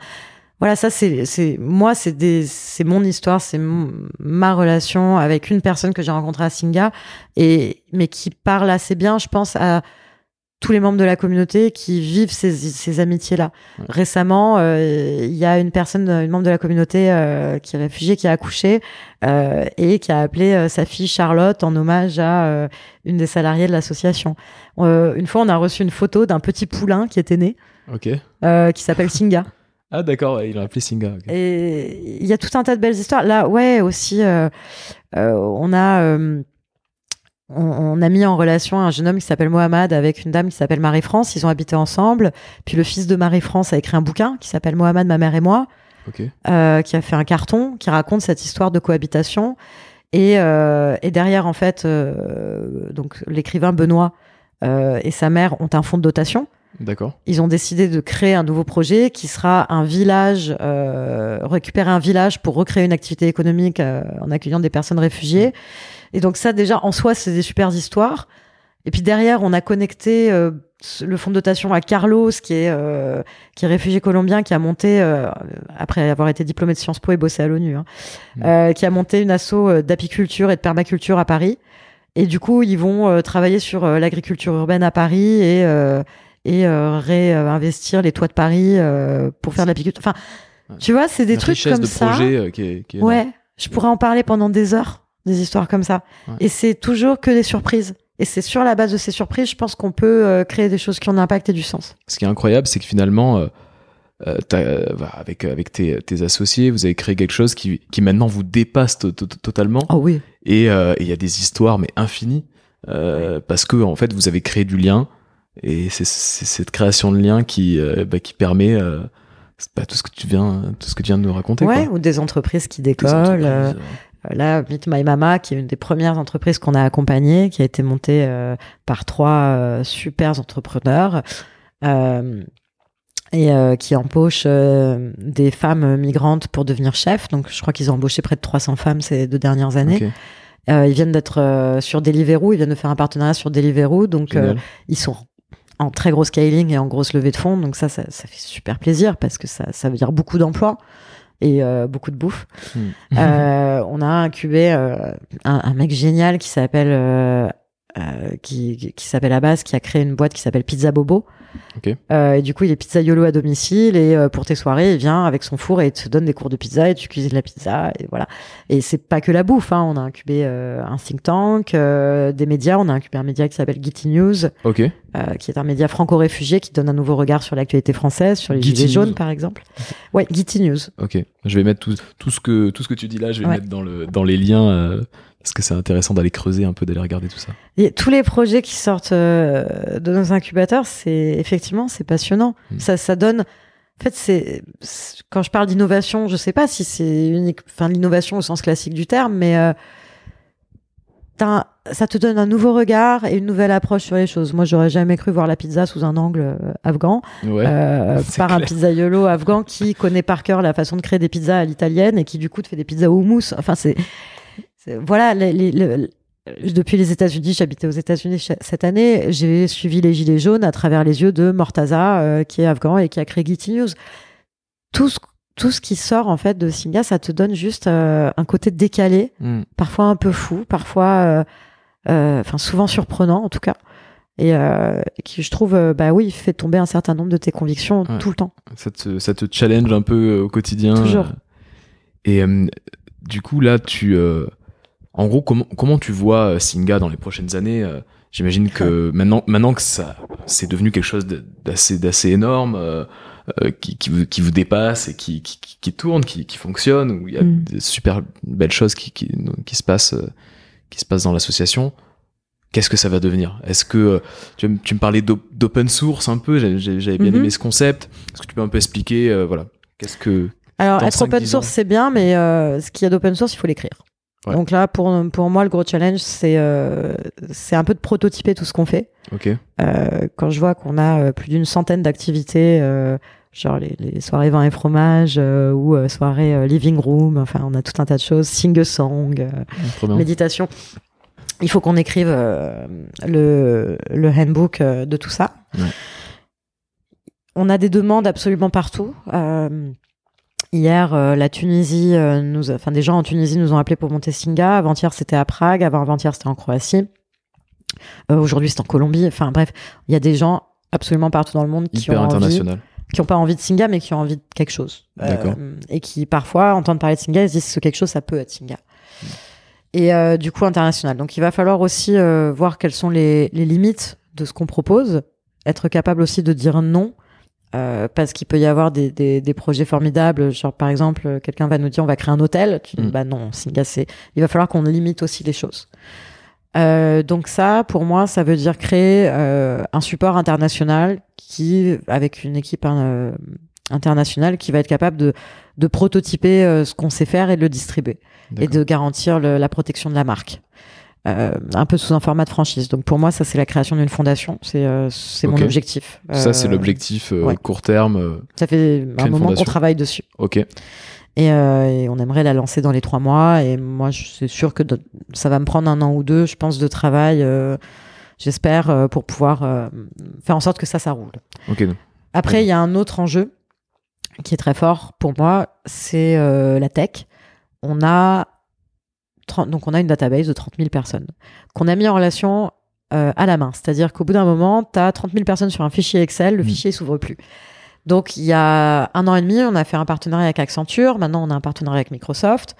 voilà, ça c'est, c'est moi, c'est des, c'est mon histoire, c'est ma relation avec une personne que j'ai rencontrée à Singa, et mais qui parle assez bien, je pense, à tous les membres de la communauté qui vivent ces, ces amitiés-là. Récemment, euh, il y a une personne, une membre de la communauté euh, qui est réfugiée, qui a accouché euh, et qui a appelé sa fille Charlotte en hommage à une des salariées de l'association. une fois, on a reçu une photo d'un petit poulain qui était né, qui s'appelle Singa. [laughs] Ah d'accord, il a appelé Singa. Et il y a tout un tas de belles histoires. Là, ouais, aussi, on a on, a mis en relation un jeune homme qui s'appelle Mohamed avec une dame qui s'appelle Marie-France. Ils ont habité ensemble. Puis le fils de Marie-France a écrit un bouquin qui s'appelle Mohamed, ma mère et moi, euh, qui a fait un carton qui raconte cette histoire de cohabitation. Et, euh, derrière, en fait, euh, donc l'écrivain Benoît et sa mère ont un fonds de dotation. D'accord. Ils ont décidé de créer un nouveau projet qui sera un village, récupérer un village pour recréer une activité économique en accueillant des personnes réfugiées. Et donc ça, déjà, en soi, c'est des super histoires. Et puis derrière, on a connecté euh, le fonds de dotation à Carlos, qui est, euh, qui est réfugié colombien, qui a monté, euh, après avoir été diplômé de Sciences Po et bossé à l'ONU, hein, mmh. qui a monté une asso d'apiculture et de permaculture à Paris. Et du coup, ils vont travailler sur l'agriculture urbaine à Paris et, et réinvestir les toits de Paris pour faire de l'apiculture. Enfin, tu vois, c'est des trucs comme de ça. Projet, qui est, qui est ouais, je pourrais en parler pendant des heures des histoires comme ça. Et c'est toujours que des surprises. Et c'est sur la base de ces surprises, je pense qu'on peut euh, créer des choses qui ont un impact et du sens. Ce qui est incroyable, c'est que finalement, euh, euh, avec, avec tes, associés, vous avez créé quelque chose qui, qui maintenant vous dépasse totalement. Oh oui. Et il y a des histoires, mais infinies, parce que en fait, vous avez créé du lien. Et c'est cette création de lien qui, bah, qui permet bah, tout ce que tu viens, tout ce que tu viens de nous raconter. Ouais, ou des entreprises qui décollent. Euh, là, Meet My Mama, qui est une des premières entreprises qu'on a accompagnées, qui a été montée euh, par trois euh, super entrepreneurs. et qui embauche des femmes migrantes pour devenir chef. Donc, je crois qu'ils ont embauché près de 300 femmes ces deux dernières années. ils viennent d'être sur Deliveroo, ils viennent de faire un partenariat sur Deliveroo, donc ils sont en très gros scaling et en grosse levée de fonds. Donc ça, ça, fait super plaisir parce que ça, ça veut dire beaucoup d'emplois et euh, beaucoup de bouffe. Hmm. Euh, on a incubé euh, un, un, mec génial qui s'appelle qui, qui s'appelle Abbas, qui a créé une boîte qui s'appelle Pizza Bobo. Euh, et du coup, il est pizzaiolo à domicile et euh, pour tes soirées, il vient avec son four et il te donne des cours de pizza et tu cuisines la pizza et voilà. Et c'est pas que la bouffe. Hein. On a incubé euh, un think tank, des médias. On a incubé un média qui s'appelle Gitty News, okay. qui est un média franco-réfugié qui donne un nouveau regard sur l'actualité française, sur les gilets jaunes par exemple. Ouais, Gitty News. Ok. Je vais mettre tout, tout ce que tout ce que tu dis là, je vais mettre dans le dans les liens parce que c'est intéressant d'aller creuser un peu, d'aller regarder tout ça. Et tous les projets qui sortent euh, de nos incubateurs, c'est effectivement c'est passionnant. Hmm. Ça, ça donne. En fait, c'est quand je parle d'innovation, je sais pas si c'est unique, enfin l'innovation au sens classique du terme, mais euh, ça te donne un nouveau regard et une nouvelle approche sur les choses. Moi, j'aurais jamais cru voir la pizza sous un angle euh, afghan [laughs] par un pizzaiolo afghan qui connaît par cœur la façon de créer des pizzas à l'italienne et qui du coup te fait des pizzas au mousse. Enfin, c'est voilà, depuis les États-Unis, j'habitais aux États-Unis cette année, j'ai suivi les Gilets jaunes à travers les yeux de Mortaza, euh, qui est afghan et qui a créé Getty News. Tout ce, tout ce qui sort en fait de Singa, ça te donne juste euh, un côté décalé, hmm. parfois un peu fou, parfois, euh, enfin souvent surprenant en tout cas, et qui je trouve, bah oui, fait tomber un certain nombre de tes convictions tout le temps. Ça te, ça te challenge un peu au quotidien. Toujours. Et du coup là, tu en gros, comment, comment tu vois euh, Singa dans les prochaines années euh, J'imagine que [laughs] maintenant, maintenant que ça, c'est devenu quelque chose d'assez, d'assez énorme, euh, qui, qui, vous, qui vous dépasse et qui, qui, qui tourne, qui, qui fonctionne, où il y a mm. des super belles choses qui, qui, qui se passent, qui se passent dans l'association. Qu'est-ce que ça va devenir? Est-ce que tu, me parlais d'open source un peu? J'avais bien mm-hmm. aimé ce concept. Est-ce que tu peux un peu expliquer Voilà. Qu'est-ce que alors, être open source, c'est bien, mais ce qu'il y a d'open source, il faut l'écrire. Donc là, pour, pour moi, le gros challenge, c'est euh, c'est un peu de prototyper tout ce qu'on fait. Ok. Euh, quand je vois qu'on a euh, plus d'une centaine d'activités, euh, genre les, les, soirées vin et fromage euh, ou soirées living room, enfin, on a tout un tas de choses, sing a song, méditation. Il faut qu'on écrive le, le handbook de tout ça. Ouais. On a des demandes absolument partout. Euh, Hier, euh, la Tunisie, euh, nous, enfin des gens en Tunisie nous ont appelé pour monter Singa. Avant-hier, c'était à Prague. Avant-avant-hier, c'était en Croatie. Euh, aujourd'hui, c'est en Colombie. Enfin bref, il y a des gens absolument partout dans le monde qui ont envie, qui ont pas envie de Singa, mais qui ont envie de quelque chose. et qui parfois entendent parler de Singa, ils se disent que quelque chose, ça peut être Singa. Et du coup, international. Donc, il va falloir aussi voir quelles sont les, les limites de ce qu'on propose, être capable aussi de dire non euh, parce qu'il peut y avoir des, des, des, projets formidables, genre par exemple, quelqu'un va nous dire on va créer un hôtel, tu dis mm. bah non, c'est Il va falloir qu'on limite aussi les choses. Euh, donc ça, pour moi, ça veut dire créer euh, un support international qui, avec une équipe euh, internationale, qui va être capable de, de prototyper ce qu'on sait faire et de le distribuer et de garantir le, la protection de la marque. Euh, un peu sous un format de franchise. Donc pour moi, ça c'est la création d'une fondation, c'est euh, mon objectif. Ça c'est euh, l'objectif court terme. Ça fait un moment qu'on travaille dessus. Ok. Et, et, on aimerait la lancer dans les trois mois. Et moi, c'est sûr que ça va me prendre un an ou deux, je pense, de travail. J'espère pour pouvoir faire en sorte que ça, ça roule. Ok. Après, il y a un autre enjeu qui est très fort pour moi, c'est la tech. On a donc on a une database de 30 000 personnes qu'on a mis en relation euh, à la main. C'est-à-dire qu'au bout d'un moment, tu as 30 000 personnes sur un fichier Excel, le mmh. fichier s'ouvre plus. Donc il y a un an et demi, on a fait un partenariat avec Accenture, maintenant on a un partenariat avec Microsoft.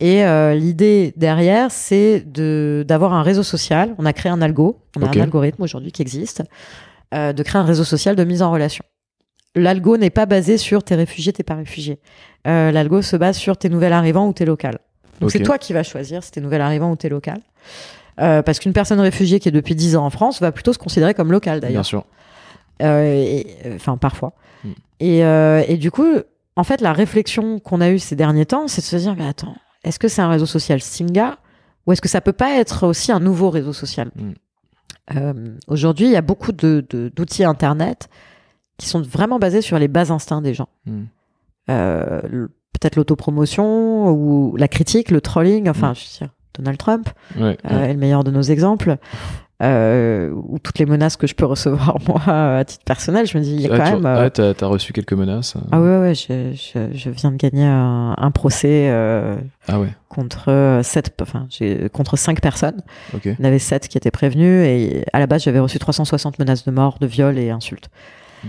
Et euh, l'idée derrière, c'est de d'avoir un réseau social. On a créé un algo, on a un algorithme aujourd'hui qui existe, euh, de créer un réseau social de mise en relation. L'algo n'est pas basé sur tes réfugiés, tes pas réfugiés. L'algo se base sur tes nouvelles arrivants ou tes locales. Donc c'est toi qui vas choisir si t'es nouvel arrivant ou t'es local. Euh, parce qu'une personne réfugiée qui est depuis 10 ans en France va plutôt se considérer comme locale d'ailleurs. Bien sûr. Euh, enfin, parfois. Hmm. Et, euh, et, du coup, en fait, la réflexion qu'on a eue ces derniers temps, c'est de se dire, mais attends, est-ce que c'est un réseau social Singa ou est-ce que ça peut pas être aussi un nouveau réseau social hmm. Aujourd'hui, il y a beaucoup d'outils de, Internet qui sont vraiment basés sur les bas instincts des gens. Hmm. Peut-être l'autopromotion ou la critique, le trolling, enfin, Mm. je veux dire, Donald Trump Ouais, euh, est le meilleur de nos exemples. Euh, ou toutes les menaces que je peux [laughs] recevoir moi à titre personnel, je me dis il y a Ah, quand tu- même. ah, t'as, t'as reçu quelques menaces. euh. ah ouais ouais, je, je, je viens de gagner un, un procès euh, Ah ouais, contre sept, enfin j'ai contre cinq personnes. ok. Il y en avait sept qui étaient prévenus et à la base j'avais reçu 360 menaces de mort, de viol et insultes.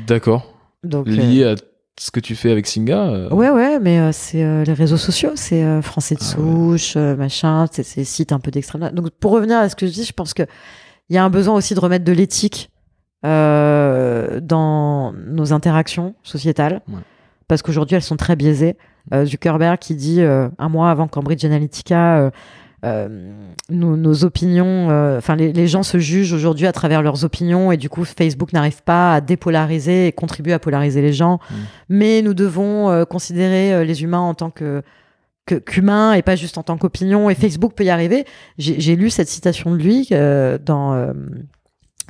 D'accord. Donc Lié à ce que tu fais avec Singa euh, Ouais, ouais, mais euh, c'est euh, les réseaux sociaux, c'est euh, français de Ah souche, euh, machin, c'est ces sites un peu d'extrême. Donc, pour revenir à ce que je dis, je pense que il y a un besoin aussi de remettre de l'éthique dans nos interactions sociétales, Ouais. parce qu'aujourd'hui, elles sont très biaisées. Euh, Zuckerberg qui dit un mois avant Cambridge Analytica, nos, nos opinions, euh, enfin les, les gens se jugent aujourd'hui à travers leurs opinions et du coup Facebook n'arrive pas à dépolariser et contribue à polariser les gens. Mm. Mais nous devons euh, considérer euh, les humains en tant que que- qu'humains et pas juste en tant qu'opinion. Et Facebook peut y arriver. J'ai j'ai lu cette citation de lui euh, dans euh,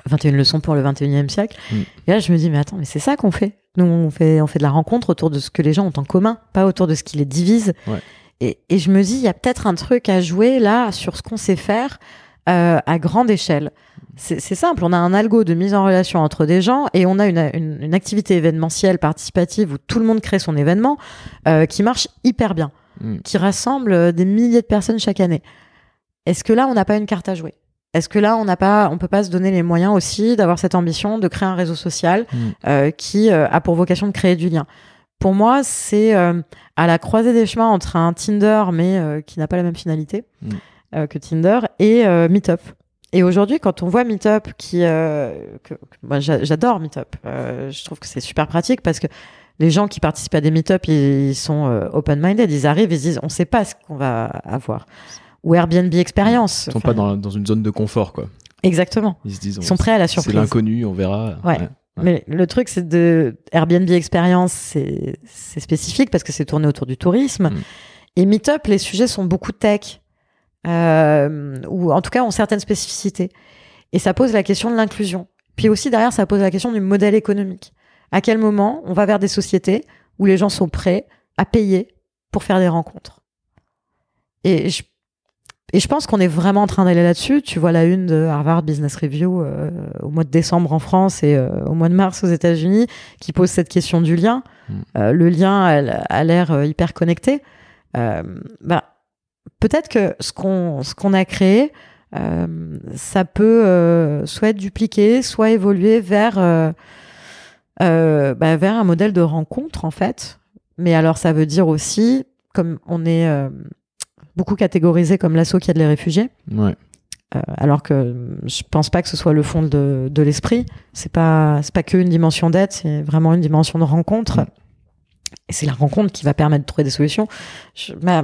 21 leçons pour le 21e siècle. Mm. Et là, je me dis, mais attends, mais c'est ça qu'on fait. Nous, on fait, on fait de la rencontre autour de ce que les gens ont en commun, pas autour de ce qui les divise. Ouais. Et, et je me dis, il y a peut-être un truc à jouer là sur ce qu'on sait faire euh, à grande échelle. C'est simple, on a un algo de mise en relation entre des gens et on a une, une- une activité événementielle participative où tout le monde crée son événement euh, qui marche hyper bien, Mm. qui rassemble euh, des milliers de personnes chaque année. Est-ce que là, on n'a pas une carte à jouer? Est-ce que là, on n'a pas, on peut pas se donner les moyens aussi d'avoir cette ambition de créer un réseau social Mm. euh, qui euh, a pour vocation de créer du lien? Pour moi, c'est euh, à la croisée des chemins entre un Tinder mais euh, qui n'a pas la même finalité Mm. euh, que Tinder et Meetup. Et aujourd'hui, quand on voit Meetup, qui, que, que- moi j'a- j'adore Meetup, je trouve que c'est super pratique parce que les gens qui participent à des Meetup, ils, ils sont open-minded, ils arrivent, ils se disent, on sait pas ce qu'on va avoir. Ou Airbnb Experience. Ils sont Enfin, pas dans, dans une zone de confort, quoi. Exactement. Ils se disent, Ils sont prêts à la c'est surprise. l'inconnu, on verra. Ouais. Mais le truc, c'est de Airbnb Experience, c'est spécifique parce que c'est tourné autour du tourisme. Mm. Et Meetup, les sujets sont beaucoup tech, euh, ou en tout cas ont certaines spécificités. Et ça pose la question de l'inclusion. Puis aussi derrière, ça pose la question du modèle économique. À quel moment on va vers des sociétés où les gens sont prêts à payer pour faire des rencontres? Et je, et je pense qu'on est vraiment en train d'aller là-dessus. Tu vois la une de Harvard Business Review euh, au mois de décembre en France et euh, au mois de mars aux États-Unis qui pose cette question du lien. Mm. Euh, le lien a, a l'air euh, hyper connecté. Euh, bah, peut-être que ce qu'on ce qu'on a créé, euh, ça peut euh, soit être dupliqué, soit évoluer vers bah, vers un modèle de rencontre en fait. Mais alors ça veut dire aussi, comme on est euh, beaucoup catégorisé comme l'assaut qui aide les réfugiés, Ouais. euh, alors que je pense pas que ce soit le fond de, de l'esprit. C'est pas c'est pas qu'une dimension d'aide, c'est vraiment une dimension de rencontre. Et c'est la rencontre qui va permettre de trouver des solutions. Bah,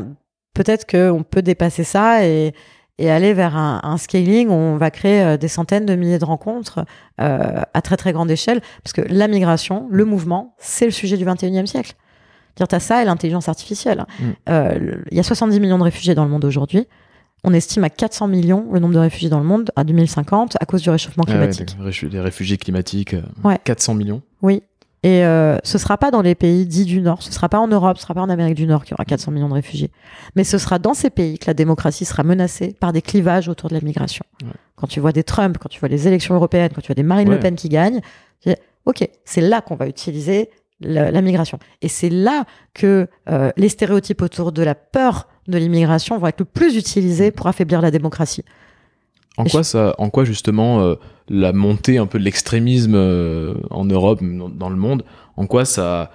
Peut-être qu'on peut dépasser ça et, et aller vers un, un scaling où on va créer euh, des centaines de milliers de rencontres euh, à très très grande échelle. Parce que la migration, le mouvement, c'est le sujet du 21e siècle. Dire t'as ça et l'intelligence artificielle. Mm. Euh, Il y a 70 millions de réfugiés dans le monde aujourd'hui. On estime à 400 millions le nombre de réfugiés dans le monde à 2050 à cause du réchauffement Ah ouais, climatique. des, réfu- des réfugiés climatiques. euh, Ouais. 400 millions. Oui. Et euh, ce sera pas dans les pays dits du Nord, ce sera pas en Europe, ce sera pas en Amérique du Nord qu'il y aura 400 millions de réfugiés. Mais ce sera dans ces pays que la démocratie sera menacée par des clivages autour de la migration. Ouais. Quand tu vois des Trump, quand tu vois les élections européennes, quand tu vois des Marine Ouais. Le Pen qui gagnent, tu dis, ok, c'est là qu'on va utiliser la, la migration. Et c'est là que euh, les stéréotypes autour de la peur de l'immigration vont être le plus utilisés pour affaiblir la démocratie. En quoi, ça, en quoi justement euh, la montée un peu de l'extrémisme euh, en Europe, dans, dans le monde, en quoi ça,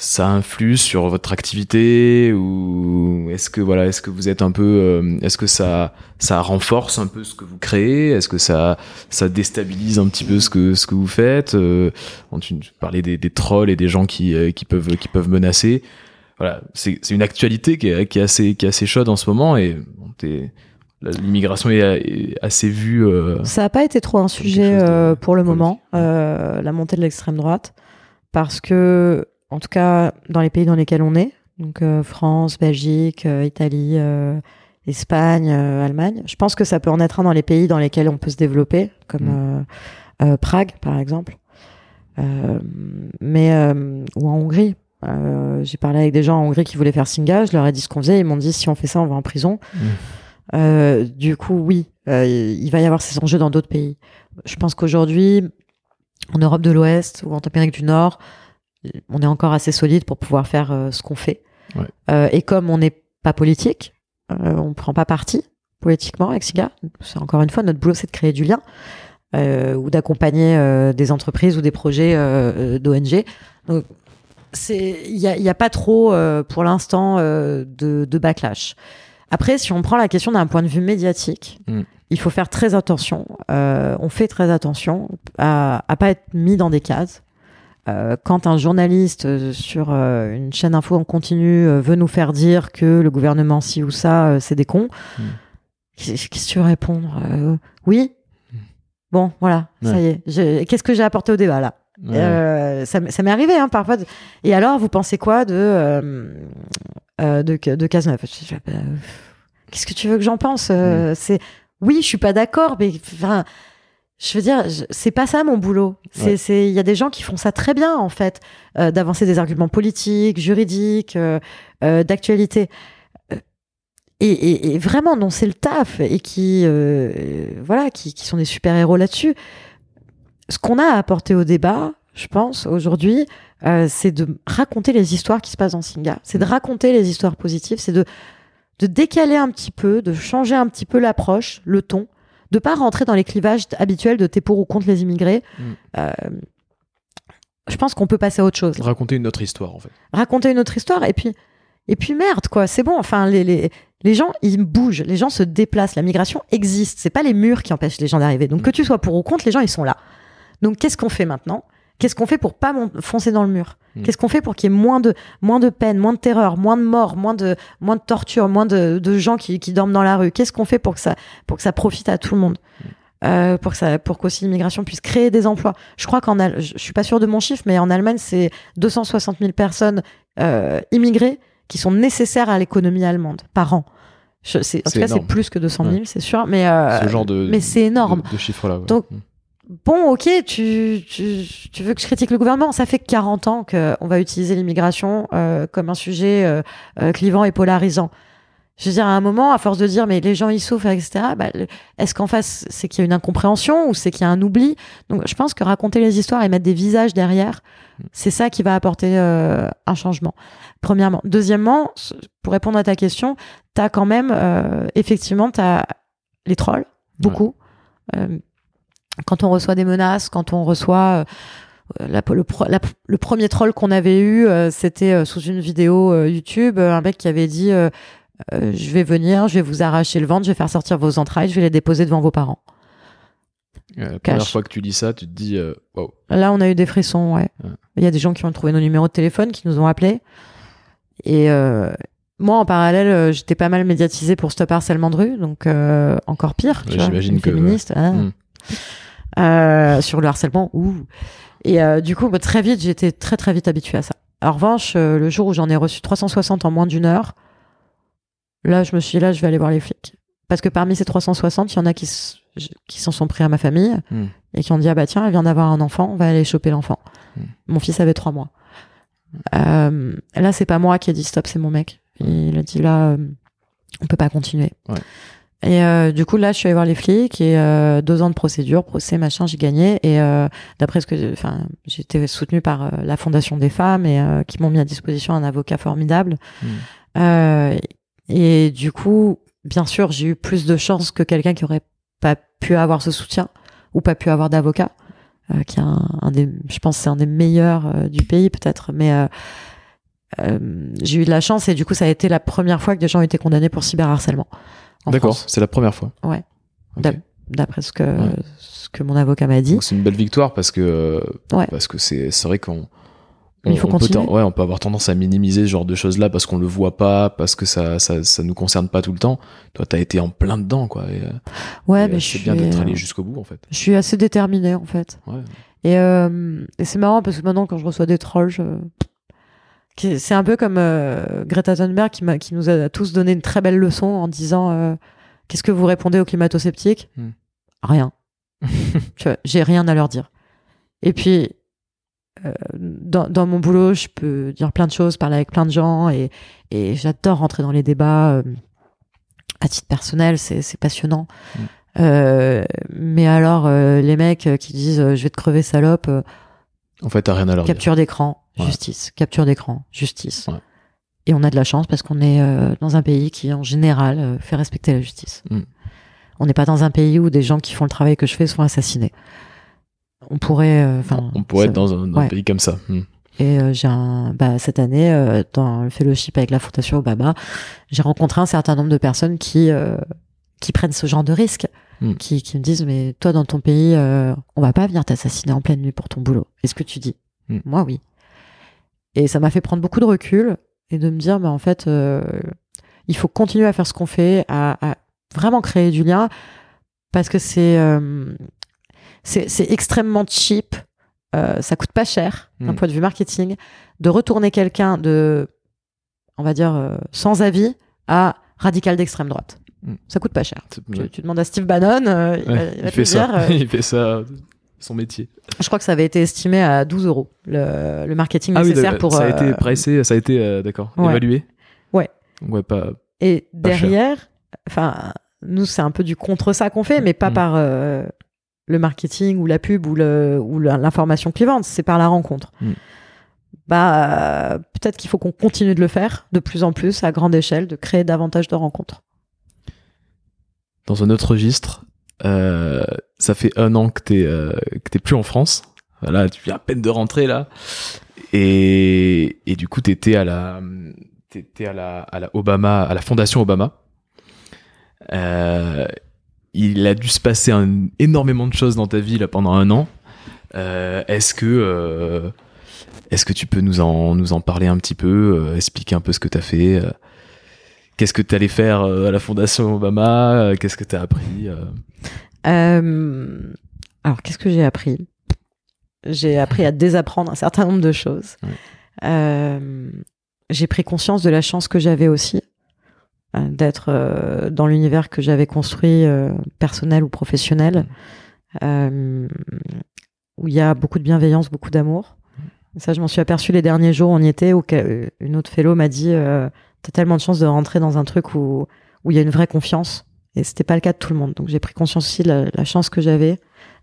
ça influe sur votre activité ou est-ce que voilà, est-ce que vous êtes un peu, euh, est-ce que ça, ça renforce un peu ce que vous créez, est-ce que ça, ça déstabilise un petit peu ce que ce que vous faites? Euh, Tu parlais des, des trolls et des gens qui, euh, qui peuvent qui peuvent menacer. Voilà, c'est c'est une actualité qui est, qui est assez qui est assez chaude en ce moment et bon, t'es- la- l'immigration est, assez vue. euh, Ça n'a pas été trop un sujet de pour le moment, euh, la montée de l'extrême droite, parce que, en tout cas, dans les pays dans lesquels on est, donc euh, France, Belgique, euh, Italie, euh, Espagne, euh, Allemagne, je pense que ça peut en être un dans les pays dans lesquels on peut se développer, comme Mm. euh, euh, Prague, par exemple. mais ou en Hongrie. j'ai parlé avec des gens en Hongrie qui voulaient faire Singa, je leur ai dit ce qu'on faisait, ils m'ont dit si on fait ça, on va en prison. Mmh. du coup, oui, il va y avoir ces enjeux dans d'autres pays. Je pense qu'aujourd'hui, en Europe de l'Ouest ou en Amérique du Nord, on est encore assez solide pour pouvoir faire ce qu'on fait. et comme on n'est pas politique, on prend pas parti politiquement avec SIGA. C'est encore une fois notre boulot, c'est de créer du lien euh, ou d'accompagner euh, des entreprises ou des projets euh, d'ONG. Donc c'est il y a, y a, pas trop pour l'instant de, de, backlash. Après, si on prend la question d'un point de vue médiatique, mm. il faut faire très attention. on fait très attention à, à pas être mis dans des cases. Quand un journaliste sur une chaîne info en continu veut nous faire dire que le gouvernement ci ou ça, c'est des cons, mm. Qu'est-ce que tu veux répondre euh, Oui Bon, voilà, ça y est. Qu'est-ce que j'ai apporté au débat là? Euh, ça, m'est arrivé hein, parfois. Et alors, vous pensez quoi de euh, de, de Cazeneuve? Qu'est-ce que tu veux que j'en pense C'est oui, je suis pas d'accord, mais enfin, je veux dire, c'est pas ça mon boulot. C'est, il y a des gens qui font ça très bien en fait, d'avancer des arguments politiques, juridiques, d'actualité. Et, et, vraiment non c'est le taf et qui euh, voilà qui, qui, sont des super héros là-dessus. Ce qu'on a à apporter au débat je pense aujourd'hui euh, c'est de raconter les histoires qui se passent dans Singa. C'est de mm. raconter les histoires positives. C'est de de décaler un petit peu de changer un petit peu l'approche le ton de pas rentrer dans les clivages habituels de t'es pour ou contre les immigrés mm. euh, je pense qu'on peut passer à autre chose raconter une autre histoire en fait raconter une autre histoire et puis et puis merde, quoi, c'est bon. Enfin, les, les, les gens, ils bougent, les gens se déplacent, la migration existe. C'est pas les murs qui empêchent les gens d'arriver. Donc que tu sois pour ou contre, les gens ils sont là. Donc qu'est-ce qu'on fait maintenant? Qu'est-ce qu'on fait pour pas foncer dans le mur? Mm. Qu'est-ce qu'on fait pour qu'il y ait moins de moins de peine, moins de terreur, moins de morts, moins de moins de torture, moins de, de gens qui, qui dorment dans la rue? Qu'est-ce qu'on fait pour que ça pour que ça profite à tout le monde? Mm. euh, pour que ça pour qu'aussi l'immigration puisse créer des emplois? Je crois qu'en je suis pas sûr de mon chiffre, mais en Allemagne c'est 260 000 personnes euh, immigrées qui sont nécessaires à l'économie allemande par an. Je, en tout cas, c'est plus que 200 000, c'est sûr. Mais, euh, Ce genre de, mais c'est énorme. De, chiffres-là. Donc, mm. Bon, ok, tu, tu, tu, veux que je critique le gouvernement? Ça fait 40 ans qu'on va utiliser l'immigration euh, comme un sujet euh, euh, clivant et polarisant. Je veux dire, à un moment, à force de dire, mais les gens ils souffrent, etc., bah, est-ce qu'en face, c'est qu'il y a une incompréhension ou c'est qu'il y a un oubli? Donc, je pense que raconter les histoires et mettre des visages derrière, c'est ça qui va apporter euh, un changement. Premièrement. Deuxièmement, pour répondre à ta question, tu as quand même, euh, effectivement, tu as les trolls, beaucoup. Euh, quand on reçoit des menaces, quand on reçoit... La, le, le, premier troll qu'on avait eu, c'était sous une vidéo YouTube, un mec qui avait dit euh, je vais venir, je vais vous arracher le ventre, je vais faire sortir vos entrailles, je vais les déposer devant vos parents. Euh, la première fois que tu dis ça, tu te dis euh, wow. Là, on a eu des frissons, ouais. Il y a des gens qui ont trouvé nos numéros de téléphone, qui nous ont appelés. Et moi, en parallèle, j'étais pas mal médiatisée pour Stop Harcèlement de rue, donc encore pire. J'imagine que. Féministe. Hmm. sur le harcèlement, ouh. Et du coup, bah, très vite, j'étais très très vite habituée à ça. En revanche, le jour où j'en ai reçu 360 en moins d'une heure, Là, je me suis dit, là, je vais aller voir les flics. Parce que parmi ces 360, il y en a qui, qui s'en sont pris à ma famille hmm. et qui ont dit, ah bah tiens, elle vient d'avoir un enfant, on va aller choper l'enfant. Hmm. Mon fils avait trois mois. Euh, là, c'est pas moi qui ai dit stop, c'est mon mec. Il a dit, là, euh, on peut pas continuer. Et euh, du coup, là, je suis allée voir les flics et deux ans de procédure, procès, machin, j'ai gagné. Et d'après ce que, enfin, j'étais soutenue par la Fondation des femmes et qui m'ont mis à disposition un avocat formidable. Hmm. Et du coup, bien sûr, j'ai eu plus de chance que quelqu'un qui aurait pas pu avoir ce soutien ou pas pu avoir d'avocat, euh, qui est un, des, je pense, c'est un des meilleurs euh, du pays peut-être, mais euh, euh, j'ai eu de la chance et du coup, ça a été la première fois que des gens ont été condamnés pour cyberharcèlement. D'accord, c'est la première fois. Ouais. D'après ce que ce que mon avocat m'a dit. C'est une belle victoire parce que parce que c'est c'est vrai qu'on il faut continuer. Peut, ouais, on peut avoir tendance à minimiser ce genre de choses-là parce qu'on le voit pas, parce que ça, ça, ça nous concerne pas tout le temps. Toi, t'as été en plein dedans, quoi. Et, euh, ouais, mais c'est bien d'être allé jusqu'au bout, en fait. Je suis assez déterminée, en fait. Ouais. Et, euh, et c'est marrant parce que maintenant, quand je reçois des trolls, je... c'est un peu comme euh, Greta Thunberg qui, qui nous a tous donné une très belle leçon en disant euh, qu'est-ce que vous répondez aux climato-sceptiques? Hmm. Rien. [laughs] J'ai rien à leur dire. Et puis dans, dans, mon boulot, je peux dire plein de choses, parler avec plein de gens et, et j'adore rentrer dans les débats. à titre personnel, c'est passionnant. Mm. Euh, mais alors, les mecs qui disent je vais te crever salope. En fait, t'as rien à leur Capture d'écran, justice. Capture d'écran, justice. Et on a de la chance parce qu'on est dans un pays qui, en général, fait respecter la justice. Mm. On n'est pas dans un pays où des gens qui font le travail que je fais sont assassinés. On pourrait, euh, enfin, on pourrait être dans un, pays comme ça. Hmm. Et euh, j'ai un, bah, cette année, euh, dans le fellowship avec la Fondation Obama, j'ai rencontré un certain nombre de personnes qui qui prennent ce genre de risque, hmm. qui, qui me disent mais toi dans ton pays, on va pas venir t'assassiner en pleine nuit pour ton boulot. Est-ce que tu dis? Hmm. Moi oui. Et ça m'a fait prendre beaucoup de recul et de me dire mais en fait il faut continuer à faire ce qu'on fait, à, à vraiment créer du lien parce que c'est euh, c'est extrêmement cheap, euh, ça coûte pas cher d'un hmm. point de vue marketing de retourner quelqu'un de, on va dire, euh, sans avis à radical d'extrême droite. Hmm. Ça coûte pas cher. Tu, demandes à Steve Bannon, il, fait ça. [laughs] il fait ça son métier. Je crois que ça avait été estimé à 12 euros le, le marketing ah nécessaire pour. Ça a été pricé, ça a été d'accord, évalué. Ouais. Ouais, pas. Et derrière, enfin, nous, c'est un peu du contre ça qu'on fait, mais pas mm. par euh, le marketing ou la pub ou l'information clivante, c'est par la rencontre. Mm. Bah, peut-être qu'il faut qu'on continue de le faire de plus en plus à grande échelle, de créer davantage de rencontres. Dans un autre registre, euh, ça fait un an que t'es euh, que plus en France. Voilà, tu viens à peine de rentrer là, et, et du coup t'étais à la t'étais à la à la Obama à la fondation Obama euh, il a dû se passer énormément de choses dans ta vie là pendant un an. Euh, est-ce que est-ce que tu peux nous en nous en parler un petit peu, expliquer un peu ce que tu as fait Qu'est-ce que tu allais faire à la Fondation Obama Qu'est-ce que tu as appris Alors, qu'est-ce que j'ai appris? J'ai appris à désapprendre un certain nombre de choses. j'ai pris conscience de la chance que j'avais aussi euh, d'être euh, dans l'univers que j'avais construit, euh, personnel ou professionnel, où il y a beaucoup de bienveillance, beaucoup d'amour. Ça, je m'en suis aperçu les derniers jours. On y était, où une autre fellow m'a dit T'as tellement de chance de rentrer dans un truc où où il y a une vraie confiance. Et c'était pas le cas de tout le monde. Donc j'ai pris conscience aussi de la, chance que j'avais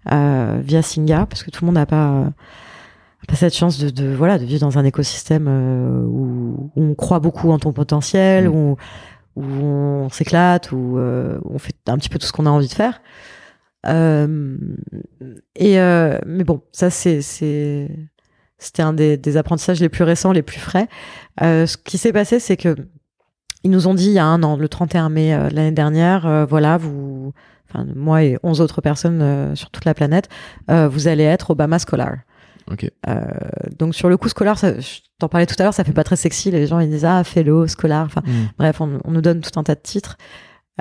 via Singa, parce que tout le monde n'a pas pas cette chance de, de, voilà de vivre dans un écosystème où, on croit beaucoup en ton potentiel, mm. où où on s'éclate, où, euh, on fait un petit peu tout ce qu'on a envie de faire. Euh, et euh, mais bon, ça c'est c'était un des, des, apprentissages les plus récents, les plus frais. ce qui s'est passé, c'est que ils nous ont dit il y a un an, le 31 mai l'année dernière, voilà, vous, enfin moi et 11 autres personnes sur toute la planète, vous allez être Obama Scholar. Euh, donc sur le coup scolaire, ça, je t'en parlais tout à l'heure, ça fait pas très sexy. Les gens ils disent ah fellow scolaire. Enfin mm. bref, on, nous donne tout un tas de titres.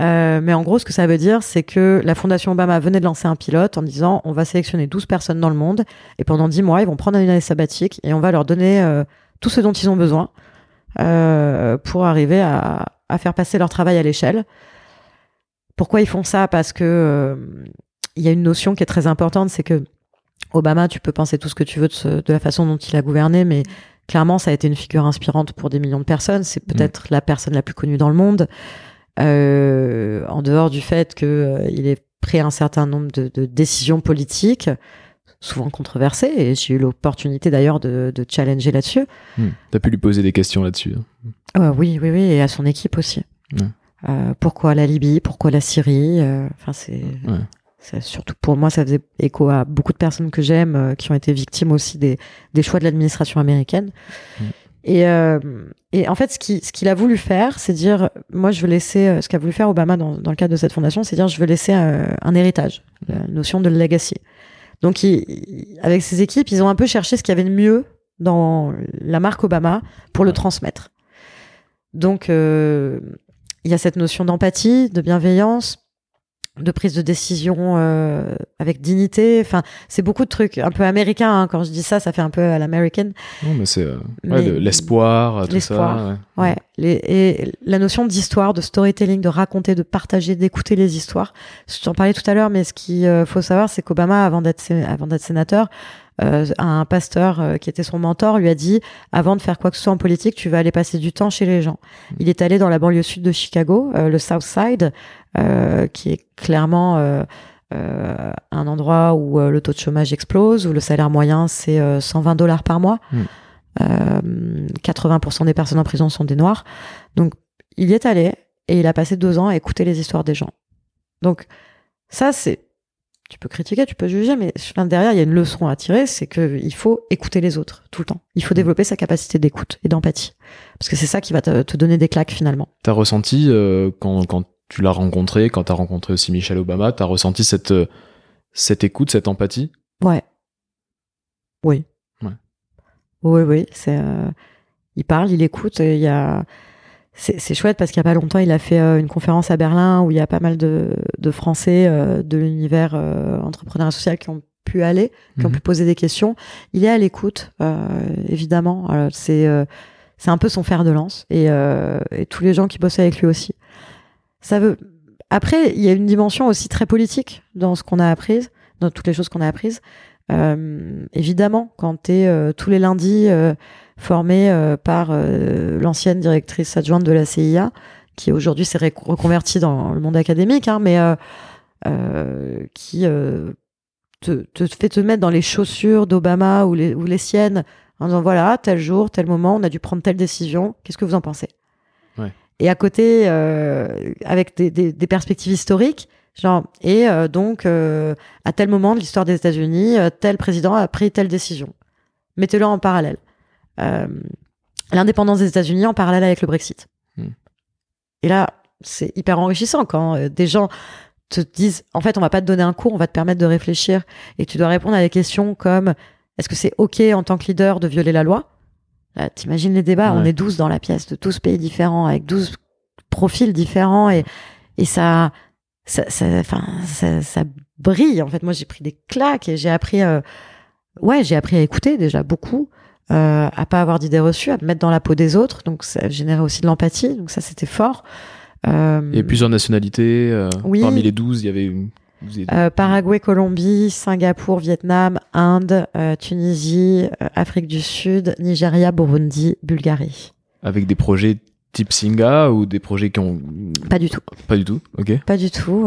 Euh, mais en gros, ce que ça veut dire, c'est que la Fondation Obama venait de lancer un pilote en disant on va sélectionner 12 personnes dans le monde et pendant 10 mois, ils vont prendre une année sabbatique et on va leur donner euh, tout ce dont ils ont besoin pour arriver à, à, faire passer leur travail à l'échelle. Pourquoi ils font ça? Parce que il y a une notion qui est très importante, c'est que Obama, tu peux penser tout ce que tu veux de, la façon dont il a gouverné, mais clairement, ça a été une figure inspirante pour des millions de personnes. C'est peut-être la personne la plus connue dans le monde, euh, en dehors du fait qu'il euh, ait pris un certain nombre de, décisions politiques, souvent controversées, et j'ai eu l'opportunité d'ailleurs de, challenger là-dessus. Hmm. Tu as pu lui poser des questions là-dessus hein. euh, Oui, oui, oui, et à son équipe aussi. pourquoi la Libye? Pourquoi la Syrie? Enfin, c'est surtout pour moi, ça faisait écho à beaucoup de personnes que j'aime euh, qui ont été victimes aussi des, des choix de l'administration américaine. Mm. Et, euh, et, en fait, ce qu'il ce qu'il a voulu faire, c'est dire, moi, je veux laisser, euh, ce qu'a voulu faire Obama dans, dans, le cadre de cette fondation, c'est dire, je veux laisser un, héritage, la notion de legacy. Donc, il, avec ses équipes, ils ont un peu cherché ce qu'il y avait de mieux dans la marque Obama pour le transmettre. Donc, il y a cette notion d'empathie, de bienveillance, de prise de décision euh, avec dignité. Enfin, c'est beaucoup de trucs un peu américains. Hein. Quand je dis ça, ça fait un peu à l'american. Non, mais c'est euh, l'espoir, tout ça. Ouais. Les, et la notion d'histoire, de storytelling, de raconter, de partager, d'écouter les histoires. J'en parlais tout à l'heure, mais ce qu'il euh, faut savoir, c'est qu'Obama, avant d'être avant d'être sénateur, euh, un pasteur euh, qui était son mentor lui a dit avant de faire quoi que ce soit en politique, tu vas aller passer du temps chez les gens. Mm. Il est allé dans la banlieue sud de Chicago, euh, le South Side, qui est clairement un endroit où le taux de chômage explose, où le salaire moyen c'est 120 dollars par mois. 80% mm. des personnes en prison sont des noirs. Donc il y est allé et il a passé deux ans à écouter les histoires des gens. Donc ça c'est tu peux critiquer, tu peux juger, mais derrière, il y a une leçon à tirer, c'est qu'il faut écouter les autres tout le temps. Il faut mmh. développer sa capacité d'écoute et d'empathie. Parce que c'est ça qui va te, donner des claques finalement. T'as ressenti, euh, quand, quand, tu l'as rencontré, quand t'as rencontré aussi Michelle Obama, t'as ressenti cette, euh, cette écoute, cette empathie? Ouais. Oui. Ouais. Oui, oui. C'est, euh, il parle, il écoute, il y a c'est chouette parce qu'il n'y a pas longtemps, il a fait euh, une conférence à Berlin où il y a pas mal de, de Français euh, de l'univers entrepreneuriat social qui ont pu aller, qui ont mhm. pu poser des questions. Il est à l'écoute, évidemment. C'est c'est un peu son fer de lance et, et, tous les gens qui bossent avec lui aussi. Ça veut. Après, il y a une dimension aussi très politique dans ce qu'on a appris, dans toutes les choses qu'on a apprises. évidemment, quand tu es tous les lundis formée euh, par euh, l'ancienne directrice adjointe de la CIA, qui aujourd'hui s'est reconvertie dans le monde académique, hein, mais euh, qui te, te, fait te mettre dans les chaussures d'Obama ou les, ou les siennes en disant voilà, tel jour, tel moment, on a dû prendre telle décision, qu'est-ce que vous en pensez? Et à côté, avec des, des, des, perspectives historiques, genre, et donc, à tel moment de l'histoire des États-Unis, tel président a pris telle décision. Mettez-le en parallèle. Euh, l'indépendance des États-Unis en parallèle avec le Brexit. Hmm. Et là, c'est hyper enrichissant quand euh, des gens te disent, en fait, on va pas te donner un cours, on va te permettre de réfléchir et tu dois répondre à des questions comme est-ce que c'est OK en tant que leader de violer la loi? T'imagines les débats, on est 12 dans la pièce de 12 pays différents avec 12 profils différents et, et ça, ça, ça, ça, ça brille. En fait, moi, j'ai pris des claques et j'ai appris, euh, ouais, j'ai appris à écouter déjà beaucoup euh, à pas avoir d'idées reçues, à me mettre dans la peau des autres. Donc ça générait aussi de l'empathie. Donc ça, c'était fort. Euh, il y plusieurs nationalités. Euh, oui. Parmi les 12, il y avait une... Euh, Paraguay, Colombie, Singapour, Vietnam, Inde, euh, Tunisie, Afrique du Sud, Nigeria, Burundi, Bulgarie. Avec des projets type Singa ou des projets qui ont... Pas du tout. Pas du tout, ok. Pas du tout.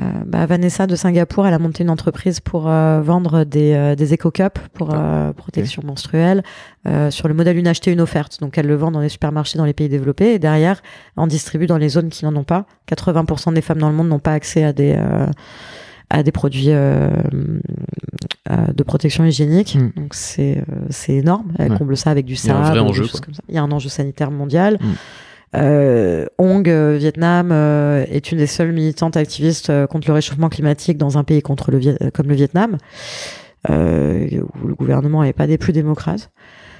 Euh, bah, Vanessa de Singapour, elle a monté une entreprise pour euh, vendre des, euh, des éco-cups pour ah, protection menstruelle sur le modèle une achetée une offerte. Donc elle le vend dans les supermarchés dans les pays développés et derrière on distribue dans les zones qui n'en ont pas. 80% des femmes dans le monde n'ont pas accès à des à des produits de protection hygiénique. Hmm. Donc c'est c'est énorme. Elle comble ça avec du sable. Il y a un enjeu sanitaire mondial. Hmm. Euh, Hong, euh, Vietnam, euh, est une des seules militantes activistes euh, contre le réchauffement climatique dans un pays contre le comme le Vietnam, où le gouvernement n'est pas des plus démocrates.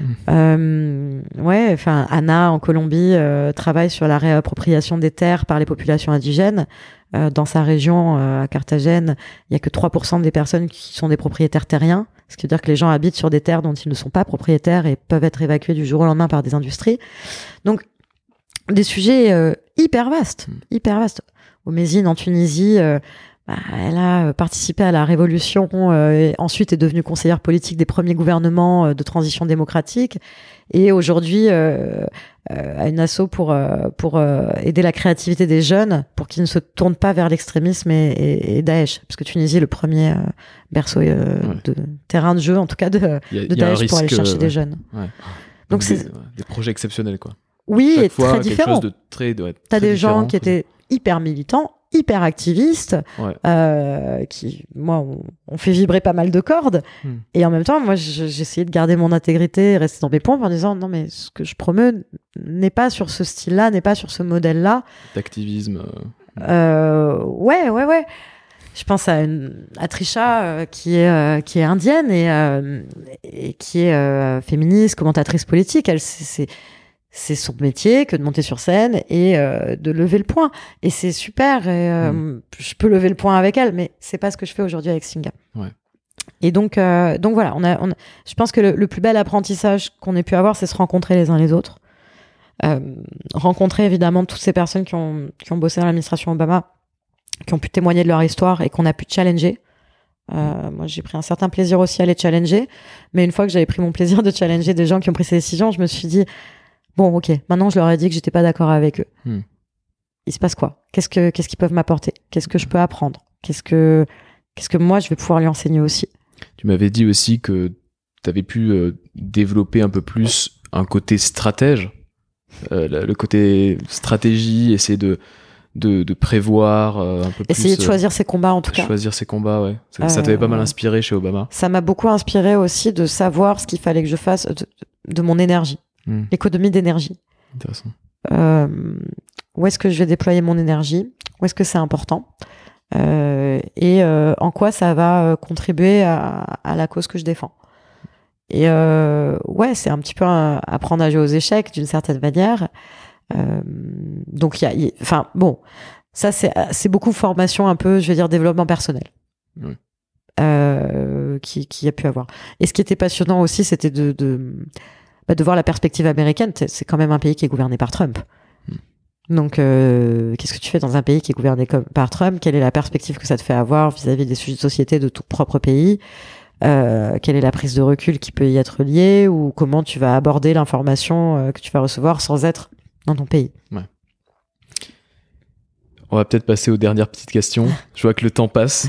Mmh. ouais, enfin, Anna en Colombie travaille sur la réappropriation des terres par les populations indigènes. dans sa région, à Carthagène, il y a que 3% des personnes qui sont des propriétaires terriens, ce qui veut dire que les gens habitent sur des terres dont ils ne sont pas propriétaires et peuvent être évacués du jour au lendemain par des industries. Donc, des sujets euh, hyper vastes, mm. hyper vastes. Au Mésine, en Tunisie, euh, bah, elle a euh, participé à la révolution et ensuite est devenue conseillère politique des premiers gouvernements de transition démocratique et aujourd'hui euh, a une asso pour pour aider la créativité des jeunes pour qu'ils ne se tournent pas vers l'extrémisme et, et, Daesh parce que Tunisie est le premier berceau de terrain de jeu en tout cas de, de Daesh pour aller chercher des jeunes. Ouais. Donc c'est des projets exceptionnels quoi. Oui, et très différent. De très, T'as des gens qui étaient hyper militants, hyper activistes, euh, qui, moi, ont fait vibrer pas mal de cordes. Hmm. Et en même temps, moi, j'essayais de garder mon intégrité rester dans mes pompes en disant non, mais ce que je promeux n'est pas sur ce style-là, n'est pas sur ce modèle-là. D'activisme. Euh, euh, ouais, ouais, ouais. Je pense à, une, à Trisha qui est qui est indienne et, et qui est féministe, commentatrice politique. Elle, c'est c'est son métier que de monter sur scène et euh, de lever le point. Et c'est super. Et, euh, Mm. Je peux lever le point avec elle, mais c'est pas ce que je fais aujourd'hui avec Singa. Ouais. Et donc, euh, donc voilà, on a, on a- je pense que le, le plus bel apprentissage qu'on ait pu avoir, c'est se rencontrer les uns les autres. Rencontrer évidemment toutes ces personnes qui ont, qui ont bossé dans l'administration Obama, qui ont pu témoigner de leur histoire et qu'on a pu challenger. Euh, moi, j'ai pris un certain plaisir aussi à les challenger. Mais une fois que j'avais pris mon plaisir de challenger des gens qui ont pris ces décisions, je me suis dit, bon, ok, maintenant je leur ai dit que j'étais pas d'accord avec eux. Hmm. Il se passe quoi? Qu'est-ce que qu'est-ce qu'ils peuvent m'apporter? Qu'est-ce que je peux apprendre? Qu'est-ce que qu'est-ce que moi je vais pouvoir lui enseigner aussi? Tu m'avais dit aussi que tu avais pu euh, développer un peu plus un côté stratège, euh, le côté stratégie, essayer de, de, de prévoir euh, un peu plus. Essayer de euh, choisir ses combats en tout cas. choisir ses combats, ouais. Ça, ça t'avait pas mal inspiré chez Obama. Ça m'a beaucoup inspiré aussi de savoir ce qu'il fallait que je fasse de, de mon énergie, Hmm. l'économie d'énergie. Intéressant. Euh, où est-ce que je vais déployer mon énergie? Où est-ce que c'est important? Euh, Et euh, en quoi ça va contribuer à, à la cause que je défends? Et ouais, c'est un petit peu un- apprendre à jouer aux échecs d'une certaine manière. Donc il y a, y enfin bon, ça c'est beaucoup formation un peu, je vais dire développement personnel. Oui. Qui, qui a pu avoir. Et ce qui était passionnant aussi, c'était de, de, bah, de voir la perspective américaine. C'est- quand même un pays qui est gouverné par Trump. Donc, euh, qu'est-ce que tu fais dans un pays qui est gouverné comme, par Trump? Quelle est la perspective que ça te fait avoir vis-à-vis des sujets de société de ton propre pays? Euh, Quelle est la prise de recul qui peut y être liée? Ou comment tu vas aborder l'information euh, que tu vas recevoir sans être dans ton pays? On va peut-être passer aux dernières petites questions. Je vois que le temps passe.